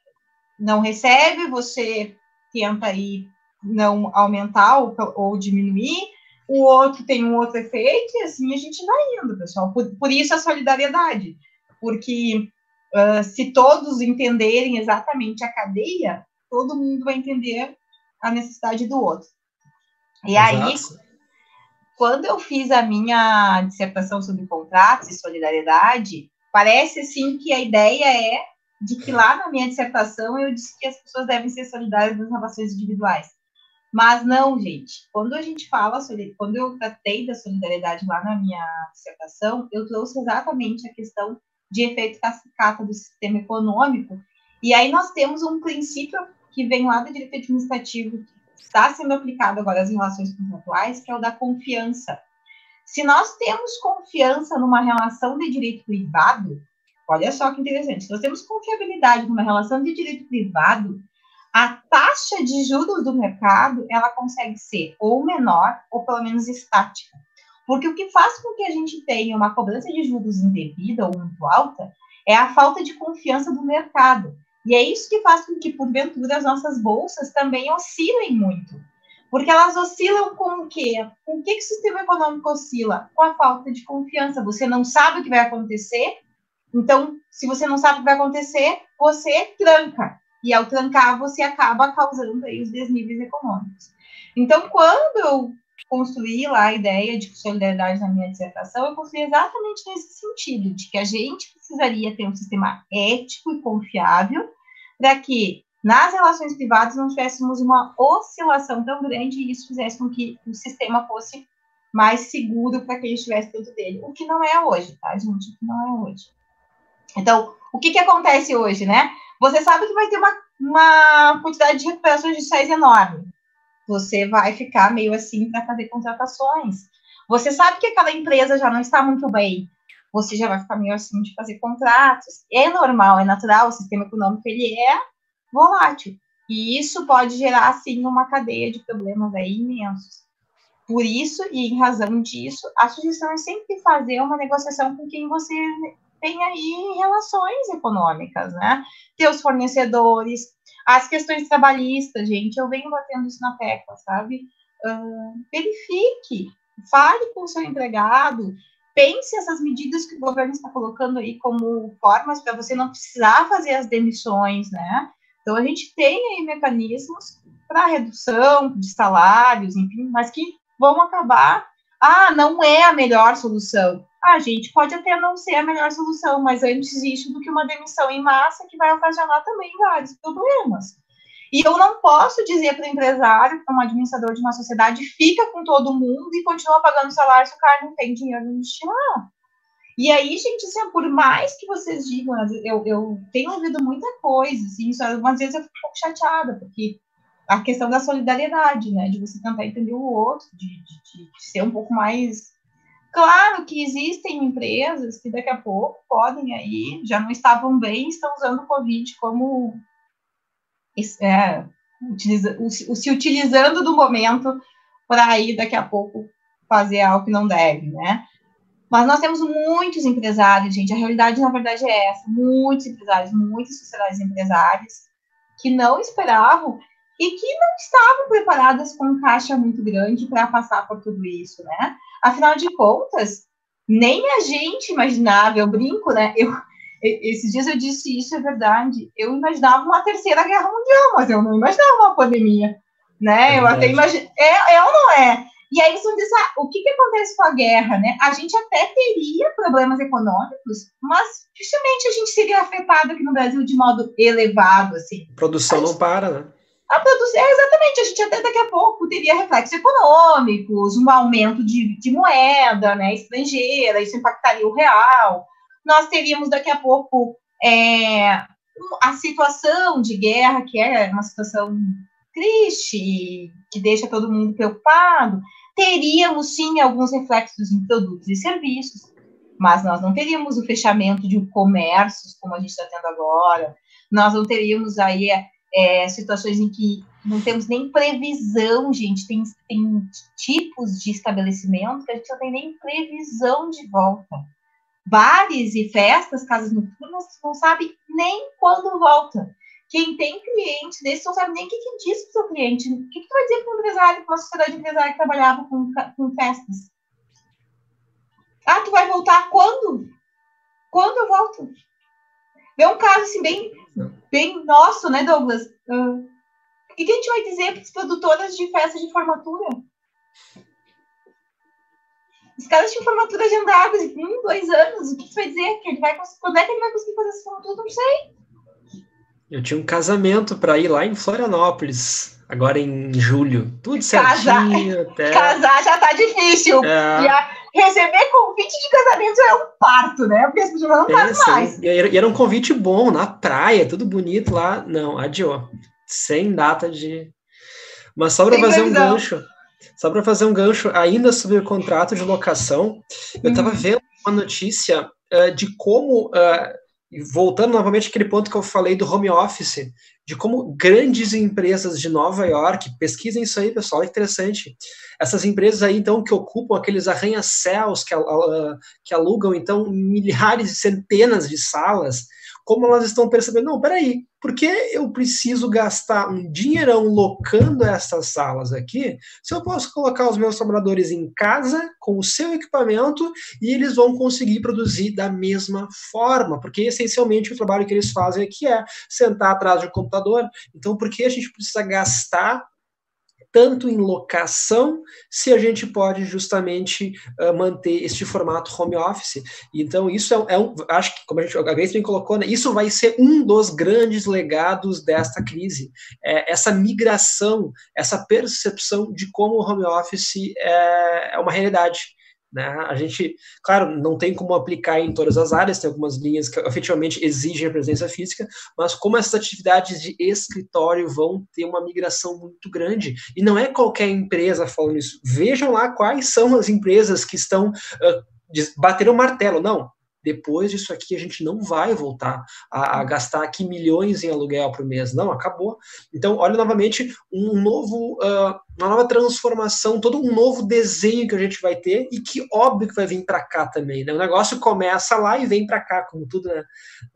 S2: não recebe, você tenta aí não aumentar ou, ou diminuir, o outro tem um outro efeito, e assim a gente vai indo, pessoal. Por, por isso a solidariedade, porque uh, se todos entenderem exatamente a cadeia, todo mundo vai entender a necessidade do outro. E Exato. aí, quando eu fiz a minha dissertação sobre contratos e solidariedade, parece assim que a ideia é de que lá na minha dissertação eu disse que as pessoas devem ser solidárias nas relações individuais. Mas não, gente. Quando a gente fala sobre, quando eu tratei da solidariedade lá na minha dissertação, eu trouxe exatamente a questão de efeito cascata do sistema econômico. E aí nós temos um princípio que vem lá do direito administrativo, que está sendo aplicado agora às relações contratuais, que é o da confiança. Se nós temos confiança numa relação de direito privado, olha só que interessante, se nós temos confiabilidade numa relação de direito privado, a taxa de juros do mercado, ela consegue ser ou menor ou pelo menos estática. Porque o que faz com que a gente tenha uma cobrança de juros indevida ou muito alta é a falta de confiança do mercado. E é isso que faz com que, porventura, as nossas bolsas também oscilem muito. Porque elas oscilam com o quê? Com o que, que o sistema econômico oscila? Com a falta de confiança. Você não sabe o que vai acontecer, então, se você não sabe o que vai acontecer, você tranca. E ao trancar, você acaba causando aí os desníveis econômicos. Então, quando eu construí lá a ideia de solidariedade na minha dissertação, eu construí exatamente nesse sentido, de que a gente precisaria ter um sistema ético e confiável para que nas relações privadas não tivéssemos uma oscilação tão grande e isso fizesse com que o sistema fosse mais seguro para quem estivesse dentro dele. O que não é hoje, tá, gente? O que não é hoje. Então, o que, que acontece hoje, né? Você sabe que vai ter uma, uma quantidade de recuperações judiciais enorme. Você vai ficar meio assim para fazer contratações. Você sabe que aquela empresa já não está muito bem. Você já vai ficar meio assim de fazer contratos. É normal, é natural, o sistema econômico ele é volátil. E isso pode gerar, assim, uma cadeia de problemas aí imensos. Por isso, e em razão disso, a sugestão é sempre fazer uma negociação com quem você tem aí relações econômicas, né? Teus fornecedores, as questões trabalhistas, gente, eu venho batendo isso na tecla, sabe? Uh, verifique, fale com o seu empregado, pense essas medidas que o governo está colocando aí como formas para você não precisar fazer as demissões, né? Então, a gente tem aí mecanismos para redução de salários, enfim, mas que vão acabar. Ah, não é a melhor solução. Ah, gente, pode até não ser a melhor solução, mas antes isso do que uma demissão em massa que vai ocasionar também vários problemas. E eu não posso dizer para o empresário, para um administrador de uma sociedade, fica com todo mundo e continua pagando salário se o cara não tem dinheiro no destinar. E aí, gente, assim, por mais que vocês digam, eu, eu tenho ouvido muita coisa, assim, algumas vezes eu fico um pouco chateada, porque a questão da solidariedade, né, de você tentar entender o outro, de, de, de ser um pouco mais. Claro que existem empresas que daqui a pouco podem aí, já não estavam bem, estão usando o Covid como. É, utiliza, se utilizando do momento para aí daqui a pouco fazer algo que não deve, né? Mas nós temos muitos empresários, gente. A realidade, na verdade, é essa: muitos empresários, muitas sociedades empresárias que não esperavam e que não estavam preparadas com um caixa muito grande para passar por tudo isso, né? Afinal de contas, nem a gente imaginava, eu brinco, né? Eu, esses dias eu disse isso, é verdade. Eu imaginava uma terceira guerra mundial, mas eu não imaginava uma pandemia, né? É eu até imagino. É, é ou não é? E aí você diz, ah, o que, que acontece com a guerra, né? A gente até teria problemas econômicos, mas justamente a gente seria afetado aqui no Brasil de modo elevado, assim.
S3: A produção
S2: a
S3: não para, né?
S2: A produção, é, exatamente, a gente até daqui a pouco teria reflexos econômicos, um aumento de, de moeda né, estrangeira, isso impactaria o real. Nós teríamos daqui a pouco é, a situação de guerra, que é uma situação triste, que deixa todo mundo preocupado, teríamos sim alguns reflexos em produtos e serviços, mas nós não teríamos o fechamento de comércios como a gente está tendo agora, nós não teríamos aí é, situações em que não temos nem previsão, gente, tem, tem tipos de estabelecimento que a gente não tem nem previsão de volta. Bares e festas, casas noturnas, não sabe nem quando volta. Quem tem cliente desse não sabe nem o que, que diz para o seu cliente. O que, que tu vai dizer para um empresário, para uma sociedade empresária que trabalhava com, com festas? Ah, tu vai voltar quando? Quando eu volto? É um caso assim, bem, bem nosso, né, Douglas? Uh, o que, que a gente vai dizer para as produtoras de festas de formatura? Os caras tinham formatura agendadas em um, dois anos. O que, você vai dizer? Que ele vai, quando é que ele vai conseguir fazer essa formatura? Não sei.
S3: Eu tinha um casamento para ir lá em Florianópolis, agora em julho. Tudo certinho.
S2: até... Casar já tá difícil. É... A... Receber convite de casamento é um parto, né? Porque as pessoas não casam mais.
S3: E era um convite bom, na praia, tudo bonito lá. Não, adiou. Sem data de. Mas só para fazer previsão. um gancho. Só para fazer um gancho, ainda sobre o contrato de locação, eu estava uhum. vendo uma notícia uh, de como uh, e voltando novamente àquele ponto que eu falei do home office, de como grandes empresas de Nova York, pesquisem isso aí, pessoal, é interessante. Essas empresas aí, então, que ocupam aqueles arranha-céus, que, que alugam, então, milhares e centenas de salas, como elas estão percebendo, não, peraí, por que eu preciso gastar um dinheirão locando essas salas aqui, se eu posso colocar os meus trabalhadores em casa, com o seu equipamento, e eles vão conseguir produzir da mesma forma, porque essencialmente o trabalho que eles fazem aqui é sentar atrás de um computador, então por que a gente precisa gastar tanto em locação, se a gente pode justamente uh, manter este formato home office. Então, isso é, é, um, acho que, como a, gente, a Grace colocou, né, isso vai ser um dos grandes legados desta crise. É, essa migração, essa percepção de como o home office é, é uma realidade. Né? A gente, claro, não tem como aplicar em todas as áreas, tem algumas linhas que efetivamente exigem a presença física, mas como essas atividades de escritório vão ter uma migração muito grande, e não é qualquer empresa falando isso, vejam lá quais são as empresas que estão uh, bateram o martelo, não, depois disso aqui a gente não vai voltar a, a, gastar aqui milhões em aluguel por mês. Não, acabou. Então, olha novamente um novo, uh, uma nova transformação, todo um novo desenho que a gente vai ter e que óbvio que vai vir para cá também. Né? O negócio começa lá e vem para cá, como tudo né,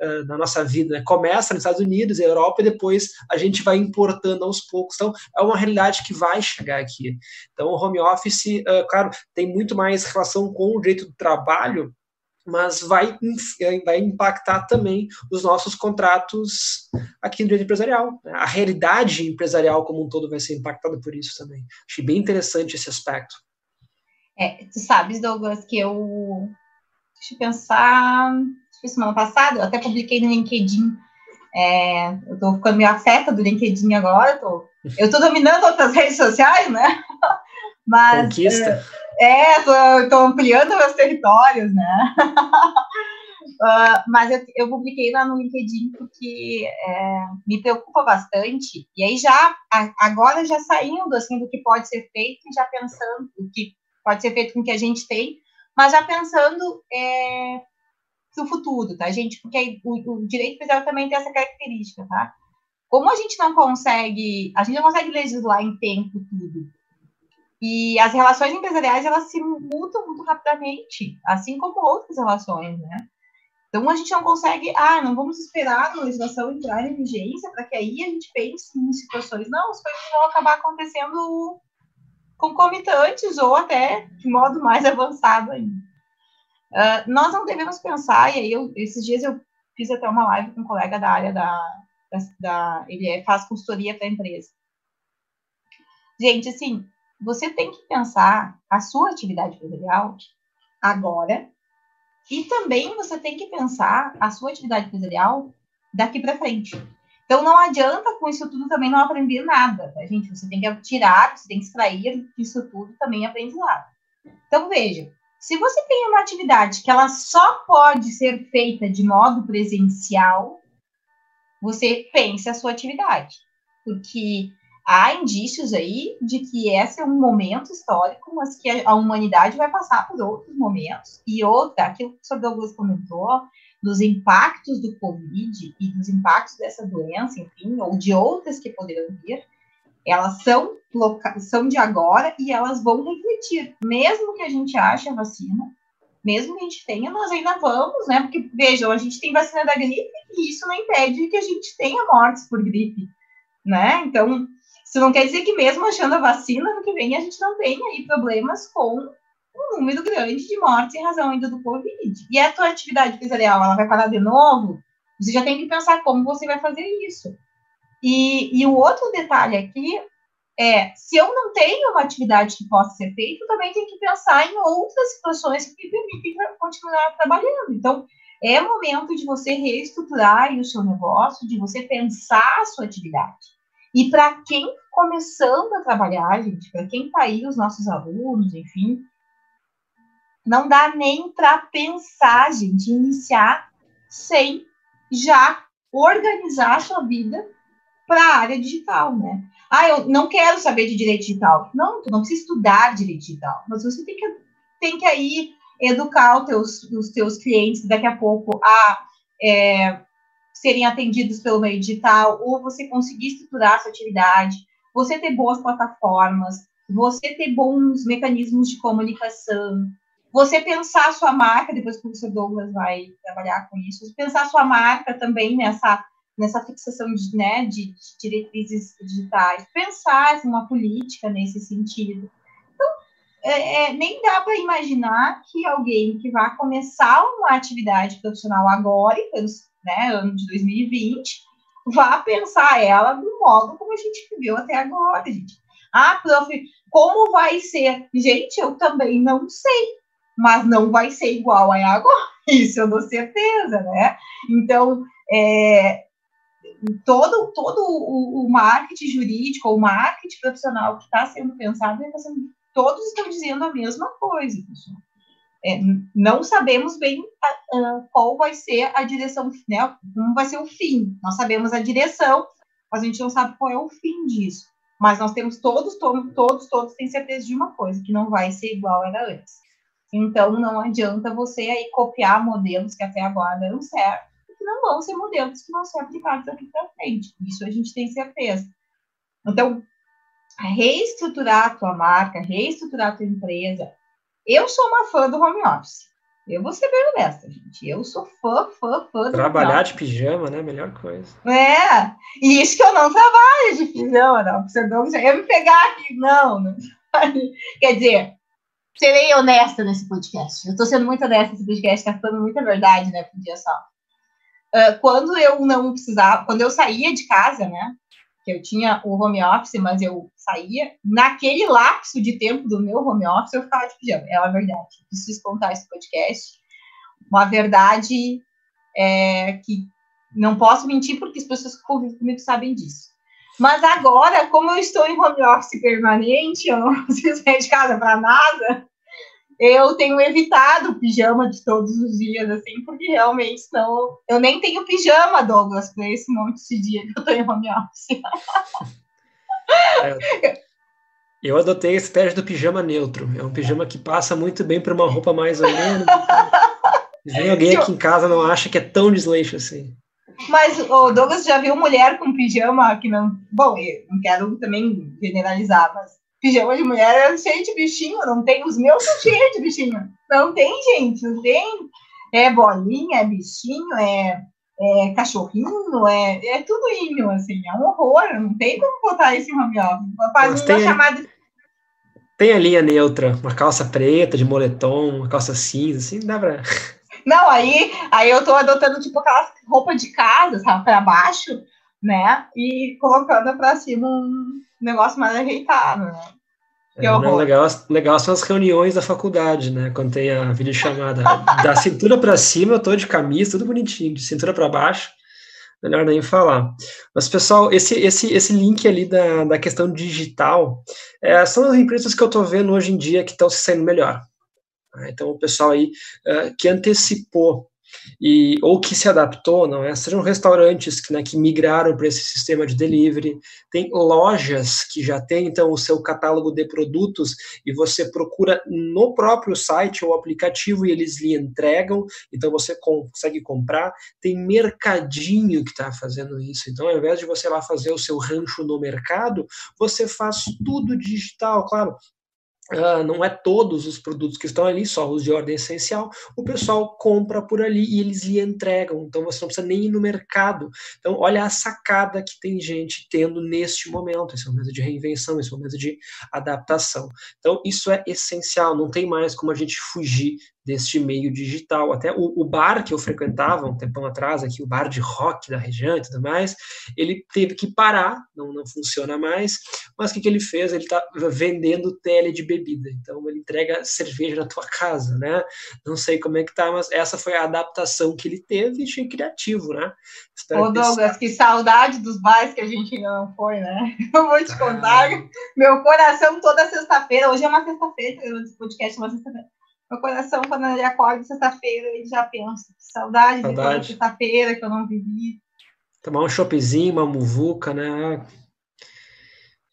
S3: uh, na nossa vida. Né? Começa nos Estados Unidos, Europa e depois a gente vai importando aos poucos. Então, é uma realidade que vai chegar aqui. Então, o home office, uh, claro, tem muito mais relação com o direito do trabalho, mas vai, eh, vai impactar também os nossos contratos aqui no direito empresarial. A realidade empresarial como um todo vai ser impactada por isso também. Achei bem interessante esse aspecto.
S2: É, tu sabes, Douglas, que eu. Deixa eu pensar. Foi semana passada, eu até publiquei no LinkedIn. É, eu estou ficando meio afeta do LinkedIn agora. Tô, eu estou dominando outras redes sociais, né?
S3: Mas. Conquista.
S2: É, é, estou ampliando meus territórios, né? uh, mas eu, eu, publiquei lá no LinkedIn porque é, me preocupa bastante. E aí já, agora já saindo assim do que pode ser feito, já pensando o que pode ser feito com o que a gente tem, mas já pensando é, no futuro, tá, gente? Porque o, o direito empresarial também tem essa característica, tá? Como a gente não consegue, a gente não consegue legislar em tempo tudo. E as relações empresariais, elas se mudam muito rapidamente, assim como outras relações, né? Então, a gente não consegue, ah, não vamos esperar a legislação entrar em vigência para que aí a gente pense em situações. Não, as coisas vão acabar acontecendo concomitantes ou até de modo mais avançado ainda. Uh, nós não devemos pensar, e aí eu, esses dias eu fiz até uma live com um colega da área da, da, da ele é, faz consultoria para a empresa. Gente, assim, você tem que pensar a sua atividade empresarial agora e também você tem que pensar a sua atividade empresarial daqui para frente. Então não adianta com isso tudo também não aprender nada, tá, gente? Você tem que tirar, você tem que extrair disso tudo também aprendizado. Então veja, se você tem uma atividade que ela só pode ser feita de modo presencial, você pense a sua atividade, porque há indícios aí de que esse é um momento histórico, mas que a humanidade vai passar por outros momentos. E outra, aquilo que o professor Douglas comentou, dos impactos do Covid e dos impactos dessa doença, enfim, ou de outras que poderão vir, elas são, são de agora e elas vão refletir. Mesmo que a gente ache a vacina, mesmo que a gente tenha, nós ainda vamos, né? Porque, vejam, a gente tem vacina da gripe e isso não impede que a gente tenha mortes por gripe, né? Então, isso não quer dizer que mesmo achando a vacina, no que vem a gente não tenha aí problemas com um número grande de mortes em razão ainda do Covid. E a tua atividade empresarial, ela vai parar de novo? Você já tem que pensar como você vai fazer isso. E, e o outro detalhe aqui é, se eu não tenho uma atividade que possa ser feita, eu também tenho que pensar em outras situações que me permitem continuar trabalhando. Então, é momento de você reestruturar o seu negócio, de você pensar a sua atividade. E para quem começando a trabalhar, gente, para quem está aí, os nossos alunos, enfim, não dá nem para pensar, gente, iniciar sem já organizar a sua vida para a área digital, né? Ah, eu não quero saber de direito digital. Não, tu não precisa estudar direito digital, mas você tem que, tem que aí educar os teus, os teus clientes daqui a pouco a é, serem atendidos pelo meio digital, ou você conseguir estruturar a sua atividade, você ter boas plataformas, você ter bons mecanismos de comunicação, você pensar a sua marca, depois que o professor Douglas vai trabalhar com isso, pensar a sua marca também nessa, nessa fixação de, né, de, de diretrizes digitais, pensar uma política nesse sentido. Então, é, é, nem dá para imaginar que alguém que vai começar uma atividade profissional agora, pelos né, ano de 2020, vá pensar ela do modo como a gente viveu até agora, gente. Ah, prof, como vai ser? Gente, eu também não sei, mas não vai ser igual a agora, isso eu dou certeza, né? Então, é, todo, todo o, o marketing jurídico, o marketing profissional que está sendo pensado, tá todos estão dizendo a mesma coisa, pessoal. É, não sabemos bem uh, qual vai ser a direção, né? Como vai ser o fim. Nós sabemos a direção, mas a gente não sabe qual é o fim disso. Mas nós temos todos, todos, todos, todos têm certeza de uma coisa, que não vai ser igual era antes. Então, não adianta você aí copiar modelos que até agora deram certo, que não vão ser modelos que vão ser aplicados aqui para frente. Isso a gente tem certeza. Então, reestruturar a tua marca, reestruturar a tua empresa. Eu sou uma fã do home office. Eu vou ser bem honesta, gente. Eu sou fã, fã, fã.
S3: Trabalhar de pijama, né? Melhor coisa.
S2: É. E isso que eu não trabalho de pijama, não. Você não ia me pegar aqui. Não, não. Quer dizer, serei honesta nesse podcast. Eu tô sendo muito honesta nesse podcast, tá falando muita verdade, né, por dia só. Uh, quando eu não precisava, quando eu saía de casa, né, que eu tinha o home office, mas eu saía, naquele lapso de tempo do meu home office, eu ficava de pijama, é uma verdade. Preciso contar esse podcast. Uma verdade é, que não posso mentir porque as pessoas que convivem comigo sabem disso. Mas agora, como eu estou em home office permanente, eu não preciso sair de casa para nada, eu tenho evitado o pijama de todos os dias, assim, porque realmente não. Eu nem tenho pijama, Douglas, para esse monte de dia que eu tô em home office.
S3: É, eu adotei a estratégia do pijama neutro. É um pijama que passa muito bem para uma roupa mais ou menos. Vem alguém aqui em casa não acha que é tão desleixo assim.
S2: Mas o Douglas já viu mulher com pijama que não. Bom, eu não quero também generalizar, mas pijama de mulher é cheio de bichinho, não tem. Os meus são cheios de bichinho. Não tem, gente, não tem. É bolinha, é bichinho, é, é cachorrinho, é, é tudo assim, é um horror. Não tem como botar esse home office. Faz uma chamada.
S3: Tem a linha neutra, uma calça preta de moletom, uma calça cinza, assim, dá pra.
S2: Não, aí, aí eu tô adotando tipo aquelas roupa de casa, sabe, para baixo, né? E colocando para cima um negócio mais ajeitado, né?
S3: É, legal, legal são as reuniões da faculdade, né? Quando tem a videochamada. da cintura para cima, eu tô de camisa, tudo bonitinho. De cintura para baixo, melhor nem falar. Mas, pessoal, esse, esse, esse link ali da, da questão digital é, são as empresas que eu tô vendo hoje em dia que estão se saindo melhor. Então, o pessoal aí uh, que antecipou e, ou que se adaptou, não é? Sejam restaurantes que, né, que migraram para esse sistema de delivery, tem lojas que já têm, então, o seu catálogo de produtos e você procura no próprio site ou aplicativo e eles lhe entregam, então você consegue comprar. Tem mercadinho que está fazendo isso, então, ao invés de você lá fazer o seu rancho no mercado, você faz tudo digital, claro, Uh, não é todos os produtos que estão ali, só os de ordem essencial, o pessoal compra por ali e eles lhe entregam, então você não precisa nem ir no mercado. Então, olha a sacada que tem gente tendo neste momento, esse momento de reinvenção, esse momento de adaptação. Então, isso é essencial, não tem mais como a gente fugir deste meio digital. Até o, o, bar que eu frequentava um tempão atrás, aqui, o bar de rock da região e tudo mais, ele teve que parar, não, não funciona mais, mas o que, que ele fez? Ele está vendendo tele de bebida, então ele entrega cerveja na tua casa, né? Não sei como é que tá, mas essa foi a adaptação que ele teve e achei criativo, né?
S2: Espero Ô Douglas, que saudade dos bares que a gente ainda não foi, né? Eu vou te contar, meu coração toda sexta-feira, hoje é uma sexta-feira, esse podcast é uma sexta-feira, meu coração, quando ele acorda sexta-feira, ele já pensa, saudade, saudade. de sexta-feira que eu não vivi.
S3: Tomar um choppzinho, uma muvuca, né?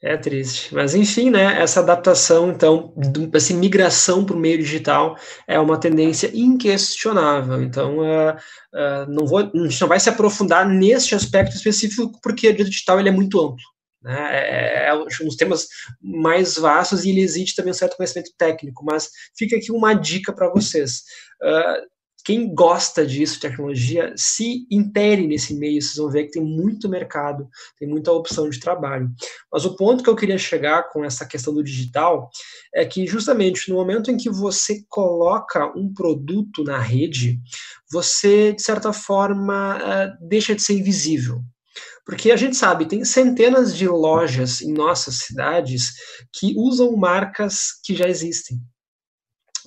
S3: É triste. Mas, enfim, né, essa adaptação, então, essa migração para o meio digital é uma tendência inquestionável. Então, uh, uh, não vou, a gente não vai se aprofundar neste aspecto específico, porque o digital ele é muito amplo. Né? É, é, é um dos temas mais vastos e ele exige também um certo conhecimento técnico, mas fica aqui uma dica para vocês. Uh, quem gosta disso, tecnologia, se intere nesse meio, vocês vão ver que tem muito mercado, tem muita opção de trabalho. Mas o ponto que eu queria chegar com essa questão do digital é que justamente no momento em que você coloca um produto na rede, você, de certa forma, uh, deixa de ser invisível. Porque a gente sabe, tem centenas de lojas em nossas cidades que usam marcas que já existem.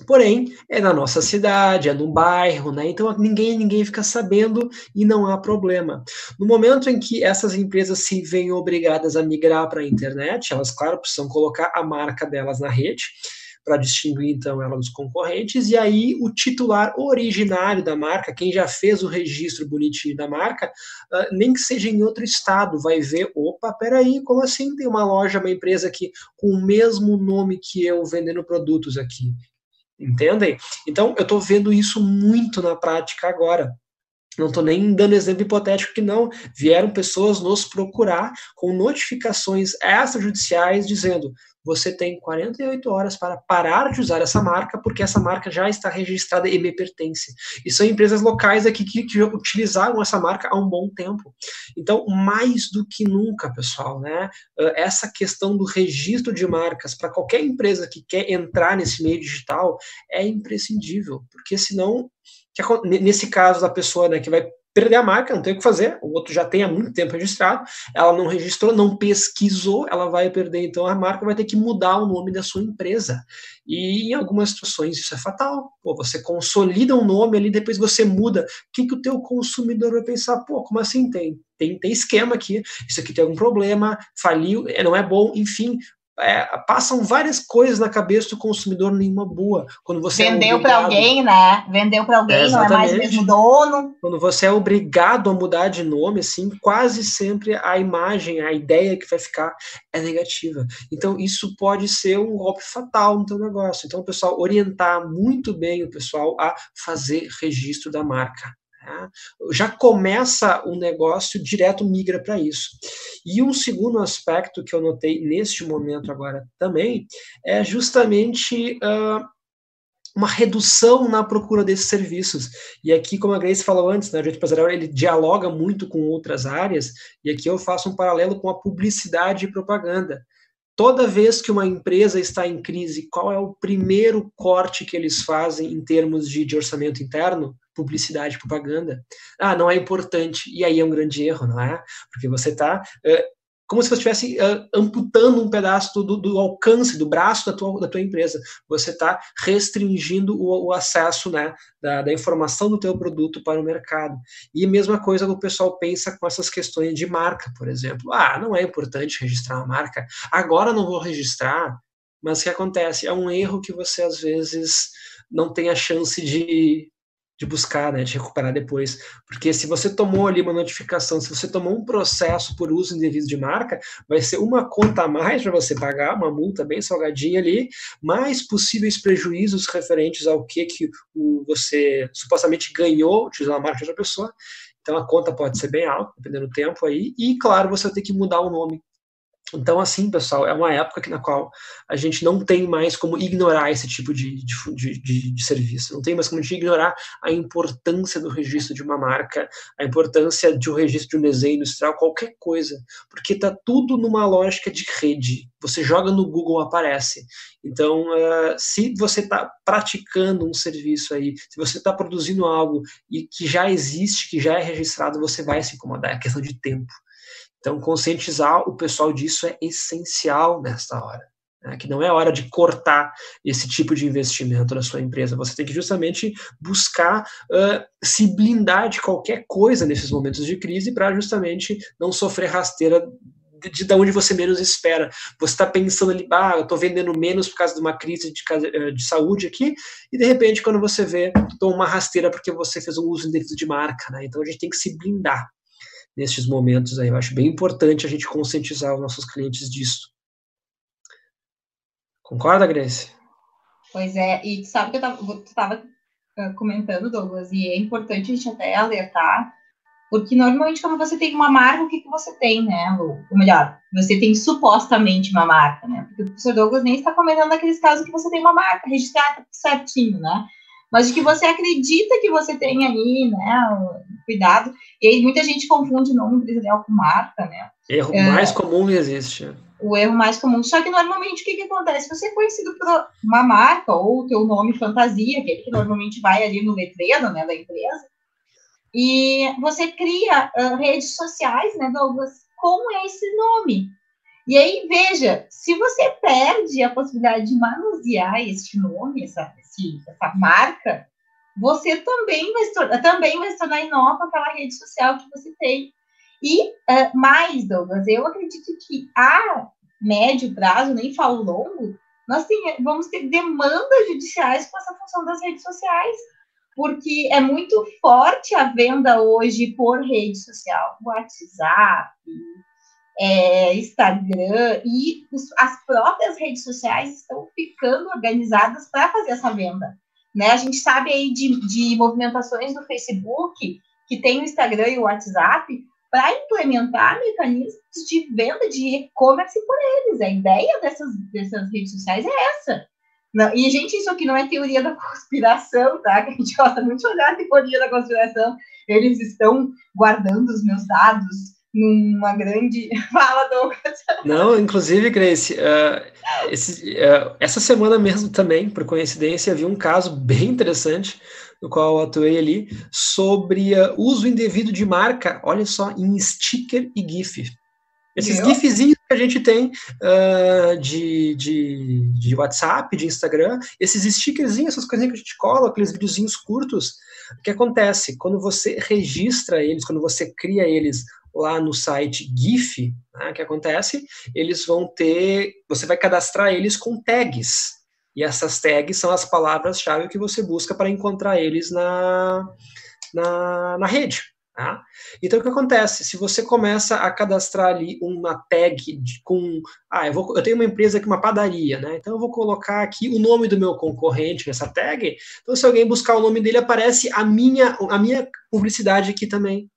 S3: Porém, é na nossa cidade, é no bairro, né? Então ninguém ninguém fica sabendo e não há problema. No momento em que essas empresas se veem obrigadas a migrar para a internet, elas, claro, precisam colocar a marca delas na rede para distinguir então ela dos concorrentes, e aí o titular originário da marca, quem já fez o registro bonitinho da marca, uh, nem que seja em outro estado, vai ver, opa, peraí, como assim tem uma loja, uma empresa aqui com o mesmo nome que eu vendendo produtos aqui? Entendem? Então, eu estou vendo isso muito na prática agora. Não estou nem dando exemplo hipotético que não. Vieram pessoas nos procurar com notificações extrajudiciais dizendo: você tem 48 horas para parar de usar essa marca, porque essa marca já está registrada e me pertence. E são empresas locais aqui que, que utilizaram essa marca há um bom tempo. Então, mais do que nunca, pessoal, né? Essa questão do registro de marcas para qualquer empresa que quer entrar nesse meio digital é imprescindível, porque senão nesse caso da pessoa né, que vai perder a marca, não tem o que fazer, o outro já tem há muito tempo registrado, ela não registrou, não pesquisou, ela vai perder então a marca, vai ter que mudar o nome da sua empresa. E em algumas situações isso é fatal. Pô, você consolida um nome ali, depois você muda. O que, que o teu consumidor vai pensar? Pô, como assim tem? Tem, tem esquema aqui, isso aqui tem algum problema, faliu, é, não é bom, enfim, é, passam várias coisas na cabeça do consumidor nenhuma boa. Quando você
S2: é vendeu é para alguém, né? Vendeu para alguém, é, não é mais mesmo dono.
S3: Quando você é obrigado a mudar de nome, assim, quase sempre a imagem, a ideia que vai ficar é negativa. Então isso pode ser um golpe fatal no teu negócio. Então, pessoal, orientar muito bem o pessoal a fazer registro da marca. Tá? Já começa o negócio direto migra para isso. E um segundo aspecto que eu notei neste momento agora também é justamente uh, uma redução na procura desses serviços. E aqui, como a Grace falou antes, né, o direito empresarial ele dialoga muito com outras áreas, e aqui eu faço um paralelo com a publicidade e propaganda. Toda vez que uma empresa está em crise, qual é o primeiro corte que eles fazem em termos de, de orçamento interno? Publicidade, propaganda. Ah, não é importante. E aí é um grande erro, não é? Porque você está é, como se você estivesse uh, amputando um pedaço do, do, alcance, do braço da tua, da tua empresa. Você está restringindo o, o, acesso né, da, da, informação do teu produto para o mercado. E a mesma coisa que o pessoal pensa com essas questões de marca, por exemplo. Ah, não é importante registrar uma marca. Agora não vou registrar. Mas o que acontece? É um erro que você, às vezes, não tem a chance de de buscar, né, de recuperar depois. Porque se você tomou ali uma notificação, se você tomou um processo por uso indevido de marca, vai ser uma conta a mais para você pagar, uma multa bem salgadinha ali, mais possíveis prejuízos referentes ao que, que o, você supostamente ganhou utilizando a marca de outra pessoa. Então a conta pode ser bem alta, dependendo do tempo aí, e claro, você vai ter que mudar o nome então, assim, pessoal, é uma época na qual a gente não tem mais como ignorar esse tipo de, de, de, de, serviço, não tem mais como a gente ignorar a importância do registro de uma marca, a importância de um registro de um desenho industrial, qualquer coisa, porque está tudo numa lógica de rede. Você joga no Google, aparece. Então, uh, se você está praticando um serviço aí, se você está produzindo algo e que já existe, que já é registrado, você vai se incomodar, é questão de tempo. Então, conscientizar o pessoal disso é essencial nesta hora. Né? Que não é hora de cortar esse tipo de investimento na sua empresa. Você tem que justamente buscar uh, se blindar de qualquer coisa nesses momentos de crise para justamente não sofrer rasteira de, de, onde você menos espera. Você está pensando ali, ah, eu estou vendendo menos por causa de uma crise de, de saúde aqui, e de repente, quando você vê, toma uma rasteira porque você fez um uso indevido de marca. Né? Então a gente tem que se blindar nestes momentos aí. Eu acho bem importante a gente conscientizar os nossos clientes disso. Concorda, Grace?
S2: Pois é, e sabe que eu estava uh, comentando, Douglas, e é importante a gente até alertar, porque normalmente quando você tem uma marca, o que, que você tem, né? Ou, ou melhor, você tem supostamente uma marca, né? Porque o professor Douglas nem está comentando aqueles casos que você tem uma marca registrada certinho, né? mas de que você acredita que você tem ali, né, cuidado. E aí muita gente confunde nome empresarial com marca, né?
S3: Erro é, mais comum que existe.
S2: O erro mais comum. Só que normalmente o que, que acontece? Você é conhecido por uma marca ou o teu nome fantasia, aquele que normalmente vai ali no letreiro, né, da empresa. E você cria uh, redes sociais, né, Douglas, com esse nome. E aí, veja, se você perde a possibilidade de manusear este nome, essa, essa marca, você também vai, se, também vai tornar inócuo aquela rede social que você tem. E uh, mais, Douglas, eu acredito que a médio prazo, nem falo longo, nós tem, vamos ter demandas judiciais com essa função das redes sociais, porque é muito forte a venda hoje por rede social, WhatsApp, é, Instagram, e os, as próprias redes sociais estão ficando organizadas para fazer essa venda. Né? A gente sabe aí de, de movimentações do Facebook, que tem o Instagram e o WhatsApp, para implementar mecanismos de venda de e-commerce por eles. A ideia dessas, dessas redes sociais é essa. Não, e, gente, isso aqui não é teoria da conspiração, tá? Que a gente gosta muito de olhar a teoria da conspiração. Eles estão guardando os meus dados numa grande. Fala, Douglas.
S3: Não, inclusive, Grace, uh, esse, uh, essa semana mesmo também, por coincidência, vi um caso bem interessante, no qual eu atuei ali, sobre uh, uso indevido de marca, olha só, em sticker e GIF. Esses Meu? gifzinhos que a gente tem de, de, de WhatsApp, de Instagram, esses stickerzinhos, essas coisinhas que a gente cola, aqueles videozinhos curtos, o que acontece? Quando você registra eles, quando você cria eles lá no site GIF, né, que acontece, eles vão ter, você vai cadastrar eles com tags. E essas tags são as palavras-chave que você busca para encontrar eles na, na, na rede. Tá? Então, o que acontece? Se você começa a cadastrar ali uma tag de, com. Ah, eu, vou, eu tenho uma empresa aqui, uma padaria, né? Então, eu vou colocar aqui o nome do meu concorrente nessa tag. Então, se alguém buscar o nome dele, aparece a minha, a minha publicidade aqui também.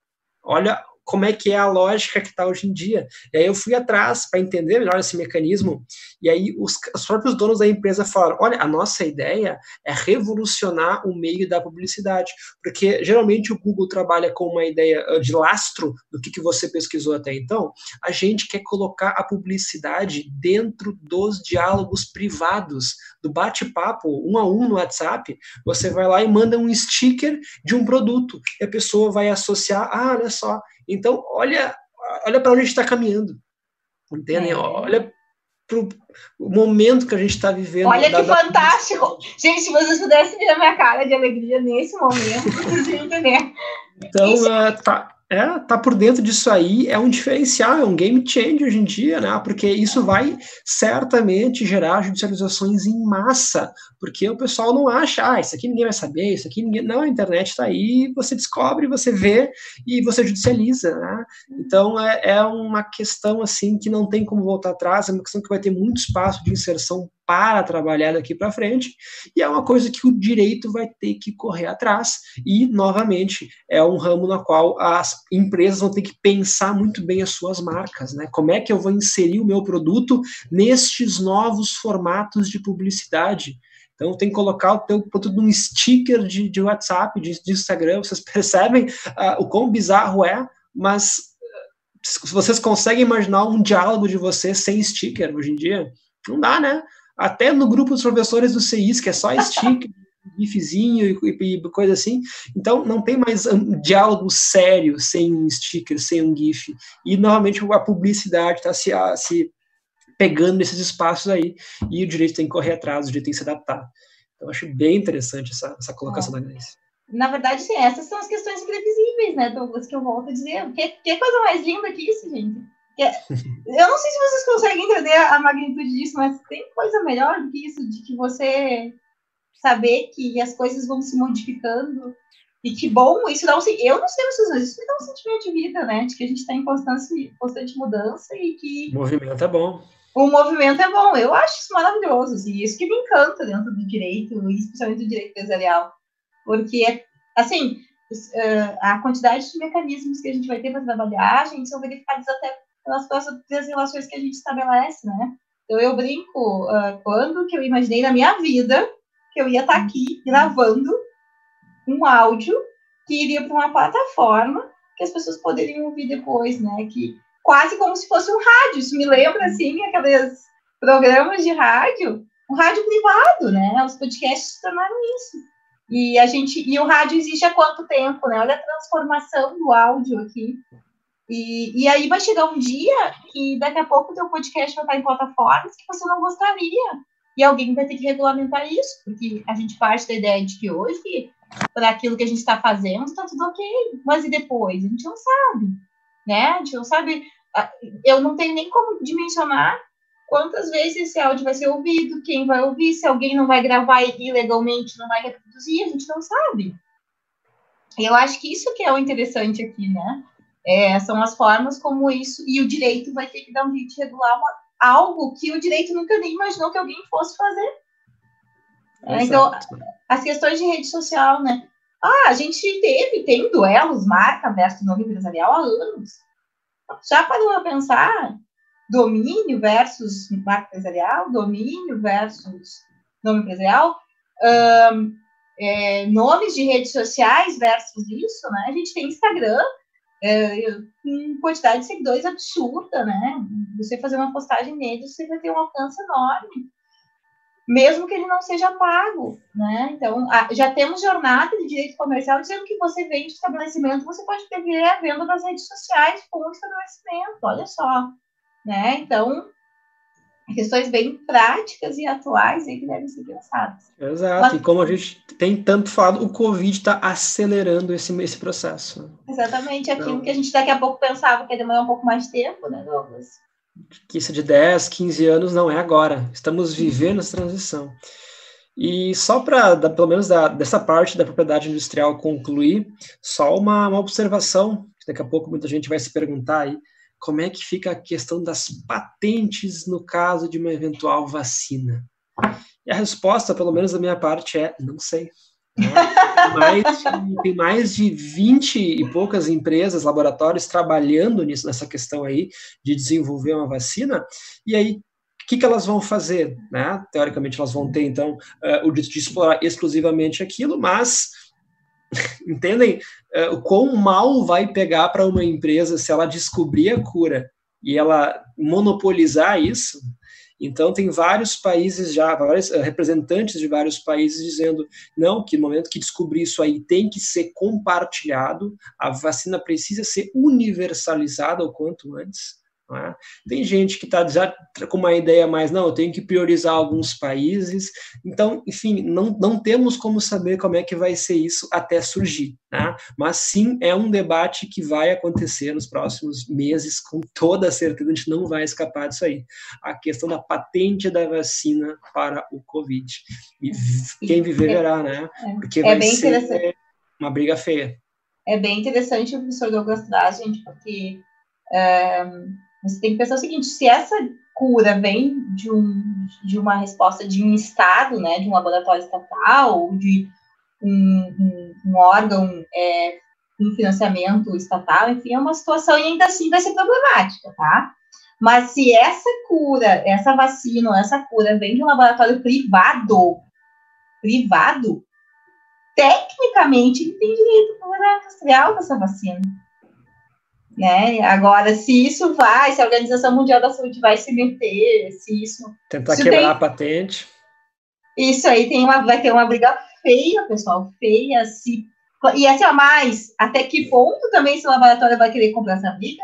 S3: Olha como é que é a lógica que está hoje em dia. E aí eu fui atrás para entender melhor esse mecanismo, e aí os, os, próprios donos da empresa falaram: olha, a nossa ideia é revolucionar o meio da publicidade, porque geralmente o Google trabalha com uma ideia ah, de lastro do que, que você pesquisou até então. A gente quer colocar a publicidade dentro dos diálogos privados, do bate-papo um a um no WhatsApp. Você vai lá e manda um sticker de um produto, e a pessoa vai associar: ah, olha só então, olha, olha para onde a gente está caminhando. Entendem? É. Olha para o momento que a gente está vivendo.
S2: Olha que da... fantástico! Gente, se vocês pudessem ver a minha cara de alegria nesse momento, vocês iam entender.
S3: Então, uh, tá, é, tá por dentro disso aí é um diferencial, é um game changer hoje em dia, né? Porque isso vai certamente gerar judicializações em massa, porque o pessoal não acha, ah, isso aqui ninguém vai saber, isso aqui ninguém. Não, a internet está aí, você descobre, você vê e você judicializa, né? Então é, é uma questão assim que não tem como voltar atrás, é uma questão que vai ter muito espaço de inserção para trabalhar daqui para frente, e é uma coisa que o direito vai ter que correr atrás, e, novamente, é um ramo na qual as empresas vão ter que pensar muito bem as suas marcas, né? Como é que eu vou inserir o meu produto nestes novos formatos de publicidade? Então tem que colocar o teu produto num sticker de, de WhatsApp, de, de, Instagram, vocês percebem uh, o quão bizarro é, mas se vocês conseguem imaginar um diálogo de vocês sem sticker hoje em dia, não dá, né? Até no grupo dos professores do CIS, que é só sticker, gifzinho e, coisa assim. Então, não tem mais um diálogo sério sem um sticker, sem um gif. E, novamente, a publicidade está se, se pegando nesses espaços aí, e o direito tem que correr atrás, o direito tem que se adaptar. Então, acho bem interessante essa, essa colocação é. da Grace.
S2: Na verdade, essas são as questões previsíveis, né, Douglas, que eu volto a dizer. Que, que coisa mais linda que isso, gente? É, eu não sei se vocês conseguem entender a magnitude disso, mas tem coisa melhor do que isso, de que você saber que as coisas vão se modificando e que bom, isso dá um eu não sei vocês, isso me dá um sentimento de vida, né? De que a gente está em constante, constante mudança e que
S3: o movimento é bom.
S2: O movimento é bom, eu acho isso maravilhoso, assim, isso que me encanta dentro do direito, especialmente do direito empresarial, porque assim a quantidade de mecanismos que a gente vai ter para trabalhar, a gente são verificados até pelas próprias relações que a gente estabelece, né? Então, eu brinco, uh, quando que eu imaginei na minha vida que eu ia estar tá aqui gravando um áudio que iria para uma plataforma que as pessoas poderiam ouvir depois, né? Que quase como se fosse um rádio. Isso me lembra, assim, aqueles programas de rádio, um rádio privado, né? Os podcasts se tornaram isso. E a gente e o rádio existe há quanto tempo, né? Olha a transformação do áudio aqui. E, e aí vai chegar um dia que daqui a pouco o teu podcast vai estar em plataformas que você não gostaria. E alguém vai ter que regulamentar isso, porque a gente parte da ideia de que hoje, para aquilo que a gente está fazendo, está tudo ok. Mas e depois? A gente não sabe, né? A gente não sabe. Eu não tenho nem como dimensionar quantas vezes esse áudio vai ser ouvido, quem vai ouvir, se alguém não vai gravar ilegalmente, não vai reproduzir, a gente não sabe. Eu acho que isso que é o interessante aqui, né? É, são as formas como isso, e o direito vai ter que dar um jeito de regular uma, algo que o direito nunca nem imaginou que alguém fosse fazer. É, então, as questões de rede social, né? Ah, a gente teve, tem duelos, marca versus nome empresarial há anos. Já parou a pensar domínio versus marca empresarial, domínio versus nome empresarial, um, é, nomes de redes sociais versus isso, né? A gente tem Instagram, é, com quantidade de seguidores absurda, né? Você fazer uma postagem nele, você vai ter um alcance enorme, mesmo que ele não seja pago, né? Então, já temos jornada de direito comercial dizendo que você vende estabelecimento, você pode ter a venda das redes sociais com o estabelecimento, olha só né? Então, questões bem práticas e atuais aí que devem ser pensadas.
S3: Exato, Mas, e como a gente tem tanto falado, o Covid está acelerando esse, esse processo.
S2: Exatamente, aquilo então, que a gente daqui a pouco pensava que ia demorar um pouco mais de tempo, né, Douglas?
S3: Que isso de 10, 15 anos não é agora, estamos vivendo essa transição. E só para, pelo menos da, dessa parte da propriedade industrial concluir, só uma, uma observação, daqui a pouco muita gente vai se perguntar aí, como é que fica a questão das patentes no caso de uma eventual vacina? E a resposta, pelo menos da minha parte, é não sei. Né? Tem, mais de, tem mais de 20 e poucas empresas, laboratórios trabalhando nisso, nessa questão aí de desenvolver uma vacina, e aí o que, que elas vão fazer? Né? Teoricamente, elas vão ter, então, uh, o direito de explorar exclusivamente aquilo, mas entendem uh, quão mal vai pegar para uma empresa se ela descobrir a cura e ela monopolizar isso. Então, tem vários países já, vários uh, representantes de vários países dizendo, não, que no momento que descobrir isso aí tem que ser compartilhado, a vacina precisa ser universalizada o quanto antes. É? Tem gente que está já com uma ideia mais, não, eu tenho que priorizar alguns países. Então, enfim, não, não temos como saber como é que vai ser isso até surgir. Né? Mas sim, é um debate que vai acontecer nos próximos meses, com toda certeza, a gente não vai escapar disso aí. A questão da patente da vacina para o Covid. E quem viver é, verá, né? É. Porque é vai ser uma briga feia.
S2: É bem interessante o professor Douglas traz, gente, porque. É você tem que pensar o seguinte: se essa cura vem de, um, de uma resposta de um Estado, né, de um laboratório estatal, de um, um, um órgão é, com financiamento estatal, enfim, é uma situação e ainda assim vai ser problemática, tá? Mas se essa cura, essa vacina, essa cura vem de um laboratório privado, privado, tecnicamente ele tem direito para o industrial dessa vacina. Né? Agora, se isso vai, se a Organização Mundial da Saúde vai se meter, se isso.
S3: Tentar quebrar tem, a patente.
S2: Isso aí tem uma, vai ter uma briga feia, pessoal, feia. Se, e assim, a mais, até que ponto também esse laboratório vai querer comprar essa briga?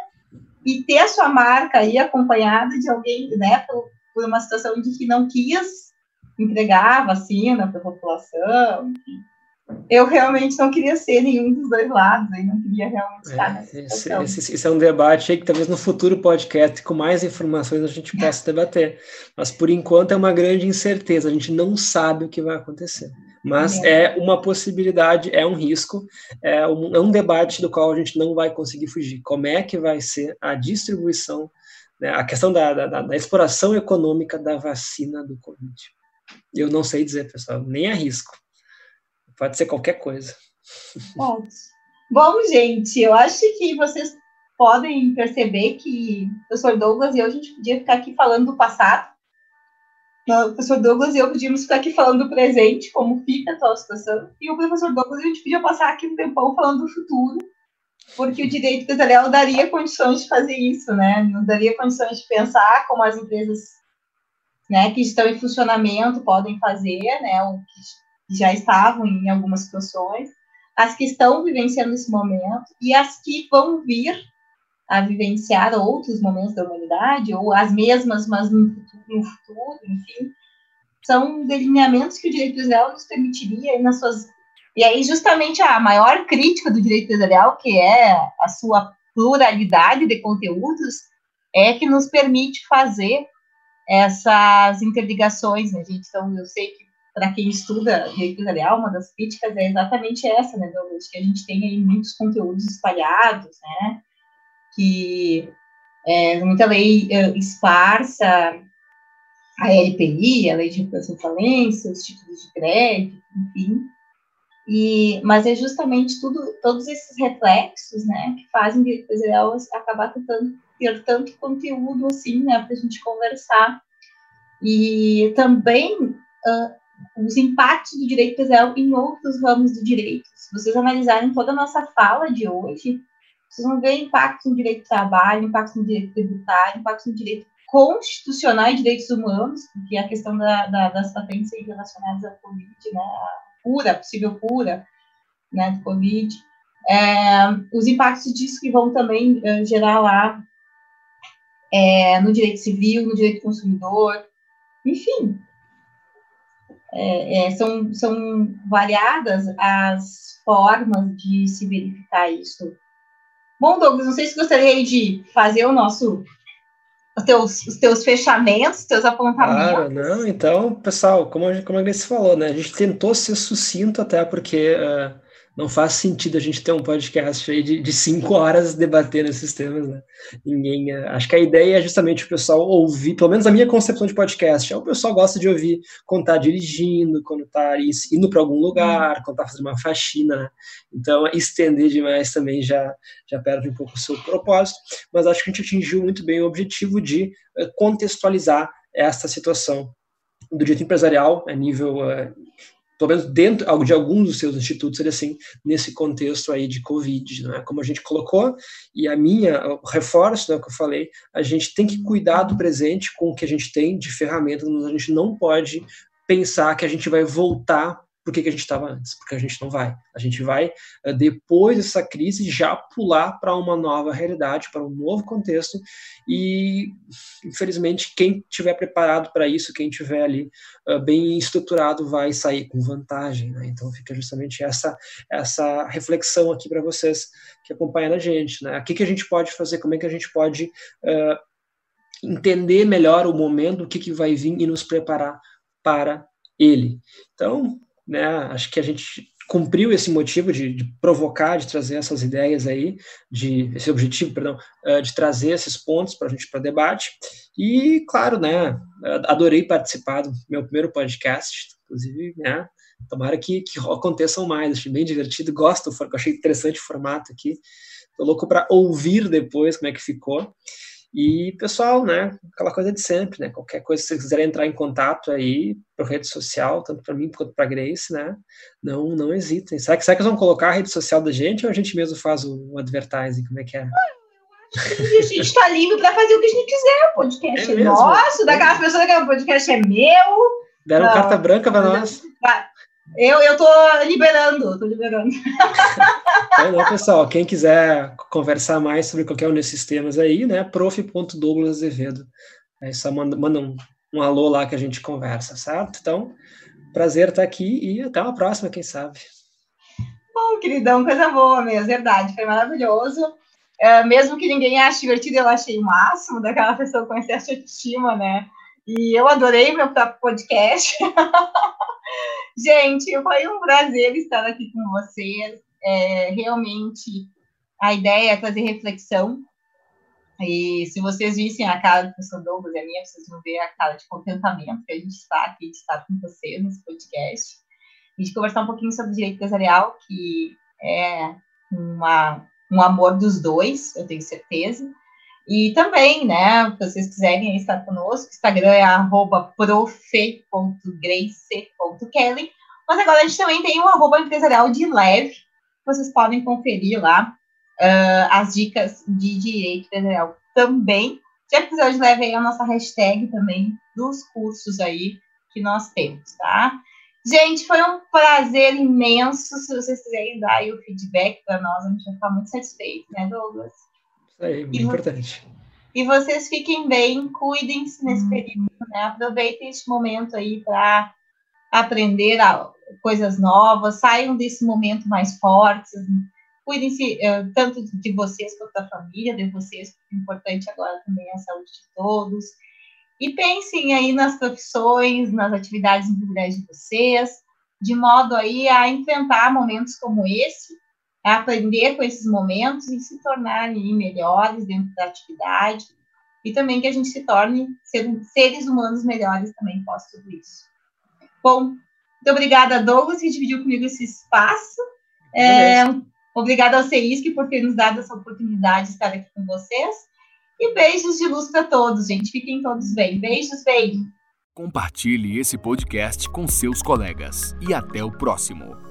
S2: E ter a sua marca aí acompanhada de alguém, né, por, por uma situação de que não quis entregar a vacina para a população, enfim eu realmente não queria ser nenhum dos dois lados, e não queria realmente estar é, nessa
S3: esse, esse, esse, é um debate aí que talvez no futuro podcast, com mais informações, a gente possa debater. Mas, por enquanto, é uma grande incerteza, a gente não sabe o que vai acontecer. Mas é, é uma possibilidade, é um risco, é um, é um, debate do qual a gente não vai conseguir fugir. Como é que vai ser a distribuição, né, a questão da, da, da exploração econômica da vacina do Covid? Eu não sei dizer, pessoal, nem arrisco. Pode ser qualquer coisa.
S2: Pode. Bom, gente, eu acho que vocês podem perceber que o professor Douglas e eu, a gente podia ficar aqui falando do passado. O professor Douglas e eu podíamos ficar aqui falando do presente, como fica a atual situação. E o professor Douglas, a gente podia passar aqui um tempão falando do futuro, porque o direito empresarial daria condições de fazer isso, né? Nos daria condições de pensar como as empresas né, que estão em funcionamento podem fazer, né? O que já estavam em algumas situações, as que estão vivenciando esse momento e as que vão vir a vivenciar outros momentos da humanidade, ou as mesmas, mas no futuro, no futuro enfim, são delineamentos que o direito empresarial nos permitiria nas suas e aí justamente a maior crítica do direito empresarial, que é a sua pluralidade de conteúdos, é que nos permite fazer essas interligações, né, gente? Então, eu sei que para quem estuda direito empresarial, uma das críticas é exatamente essa, né, Douglas? Que a gente tem aí muitos conteúdos espalhados, né? Que é, muita lei é, esparsa, a LPI, a Lei de Recuperação de Falência, os títulos de crédito, enfim. E, mas é justamente tudo, todos esses reflexos, né, que fazem o direito empresarial acabar tentando ter tanto conteúdo assim, né, para a gente conversar. E também uh, os impactos do direito empresarial em outros ramos do direito. Se vocês analisarem toda a nossa fala de hoje, vocês vão ver impactos no direito do trabalho, impactos no direito tributário, impactos no direito constitucional e direitos humanos, porque a questão da, da, das patentes relacionadas ao Covid, né, a cura, possível cura, né, do Covid, é, os impactos disso que vão também uh, gerar lá é, no direito civil, no direito consumidor, enfim. É, é, são, são variadas as formas de se verificar isso. Bom, Douglas, não sei se gostaria de fazer o nosso os teus, os teus fechamentos, os teus apontamentos. Claro,
S3: não, então, pessoal, como como a Grace falou, né, a gente tentou ser sucinto até porque uh, não faz sentido a gente ter um podcast aí de, de cinco horas debatendo esses temas, né? Ninguém. É, acho que a ideia é justamente o pessoal ouvir, pelo menos a minha concepção de podcast, é o pessoal gosta de ouvir quando está dirigindo, quando está indo para algum lugar, quando está fazendo uma faxina, né? Então, estender demais também já, já perde um pouco o seu propósito, mas acho que a gente atingiu muito bem o objetivo de uh, contextualizar essa situação do direito empresarial a nível uh, pelo menos dentro de alguns dos seus institutos, seria assim, nesse contexto aí de Covid, não é? Como a gente colocou, e a minha, reforço, né, que eu falei, a gente tem que cuidar do presente com o que a gente tem de ferramentas, a gente não pode pensar que a gente vai voltar por que, que a gente estava antes, porque a gente não vai. A gente vai, eh, depois dessa crise, já pular para uma nova realidade, para um novo contexto, e, infelizmente, quem estiver preparado para isso, quem estiver ali uh, bem estruturado, vai sair com vantagem. Né? Então, fica justamente essa, essa reflexão aqui para vocês que acompanham a gente. Né? O que, que a gente pode fazer, como é que a gente pode uh, entender melhor o momento, o que, que vai vir e nos preparar para ele. Então, né? Acho que a gente cumpriu esse motivo de, de, provocar, de trazer essas ideias aí, de esse objetivo, perdão, uh, de trazer esses pontos para a gente para debate. E claro, né? Adorei participar do meu primeiro podcast, inclusive, né? Tomara que, que aconteçam mais, achei bem divertido, gosto, achei interessante o formato aqui. Tô louco para ouvir depois como é que ficou. E, pessoal, né, aquela coisa de sempre, né, qualquer coisa, se vocês quiserem entrar em contato aí, por rede social, tanto para mim quanto para Grace, né, não, não hesitem. Será que, será que eles vão colocar a rede social da gente ou a gente mesmo faz o, o advertising, como é que é?
S2: a gente está livre para fazer o que a gente quiser, o podcast é, é nosso, daquelas pessoas que o podcast é meu.
S3: Deram não, carta branca para nós.
S2: Eu, eu tô liberando, tô liberando.
S3: Então, pessoal, quem quiser conversar mais sobre qualquer um desses temas aí, né, prof.douglas Azevedo. Aí só manda, manda um, um alô lá que a gente conversa, certo? Então, prazer estar aqui e até uma próxima, quem sabe.
S2: Bom, queridão, coisa boa mesmo, verdade, foi maravilhoso. É, mesmo que ninguém ache divertido, eu achei o máximo daquela pessoa com excesso de autoestima, né? E eu adorei meu próprio podcast. Gente, foi um prazer estar aqui com vocês. É, realmente, a ideia é trazer reflexão. E se vocês vissem a cara do professor Douglas e a minha, vocês vão ver a cara de contentamento que a gente está aqui de estar com vocês nesse podcast. E de conversar um pouquinho sobre direito empresarial, que é uma, um amor dos dois, eu tenho certeza. E também, né, se vocês quiserem estar conosco, Instagram é profe.grace.kelly. Mas agora a gente também tem o arroba empresarial de leve. Vocês podem conferir lá uh, as dicas de direito empresarial também. Já episódio de leve aí a nossa hashtag também dos cursos aí que nós temos, tá? Gente, foi um prazer imenso. Se vocês quiserem dar o feedback para nós, a gente vai ficar muito satisfeito, né, Douglas?
S3: Isso aí, muito e importante.
S2: E vocês fiquem bem, cuidem-se nesse hum. período, né? Aproveitem este momento aí para aprender coisas novas, saiam desse momento mais fortes, cuidem-se uh, tanto de vocês quanto da família, de vocês, porque o importante agora também é a saúde de todos. E pensem aí nas profissões, nas atividades individuais de vocês, de modo aí a enfrentar momentos como esse, a aprender com esses momentos e se tornarem melhores dentro da atividade, e também que a gente se torne ser, seres humanos melhores também pós tudo isso. Bom, muito obrigada, Douglas, que dividiu comigo esse espaço. É, obrigada ao CEISC por ter nos dado essa oportunidade de estar aqui com vocês. E beijos de luz para todos, gente. Fiquem todos bem. Beijos, beijo.
S1: Compartilhe esse podcast com seus colegas. E até o próximo.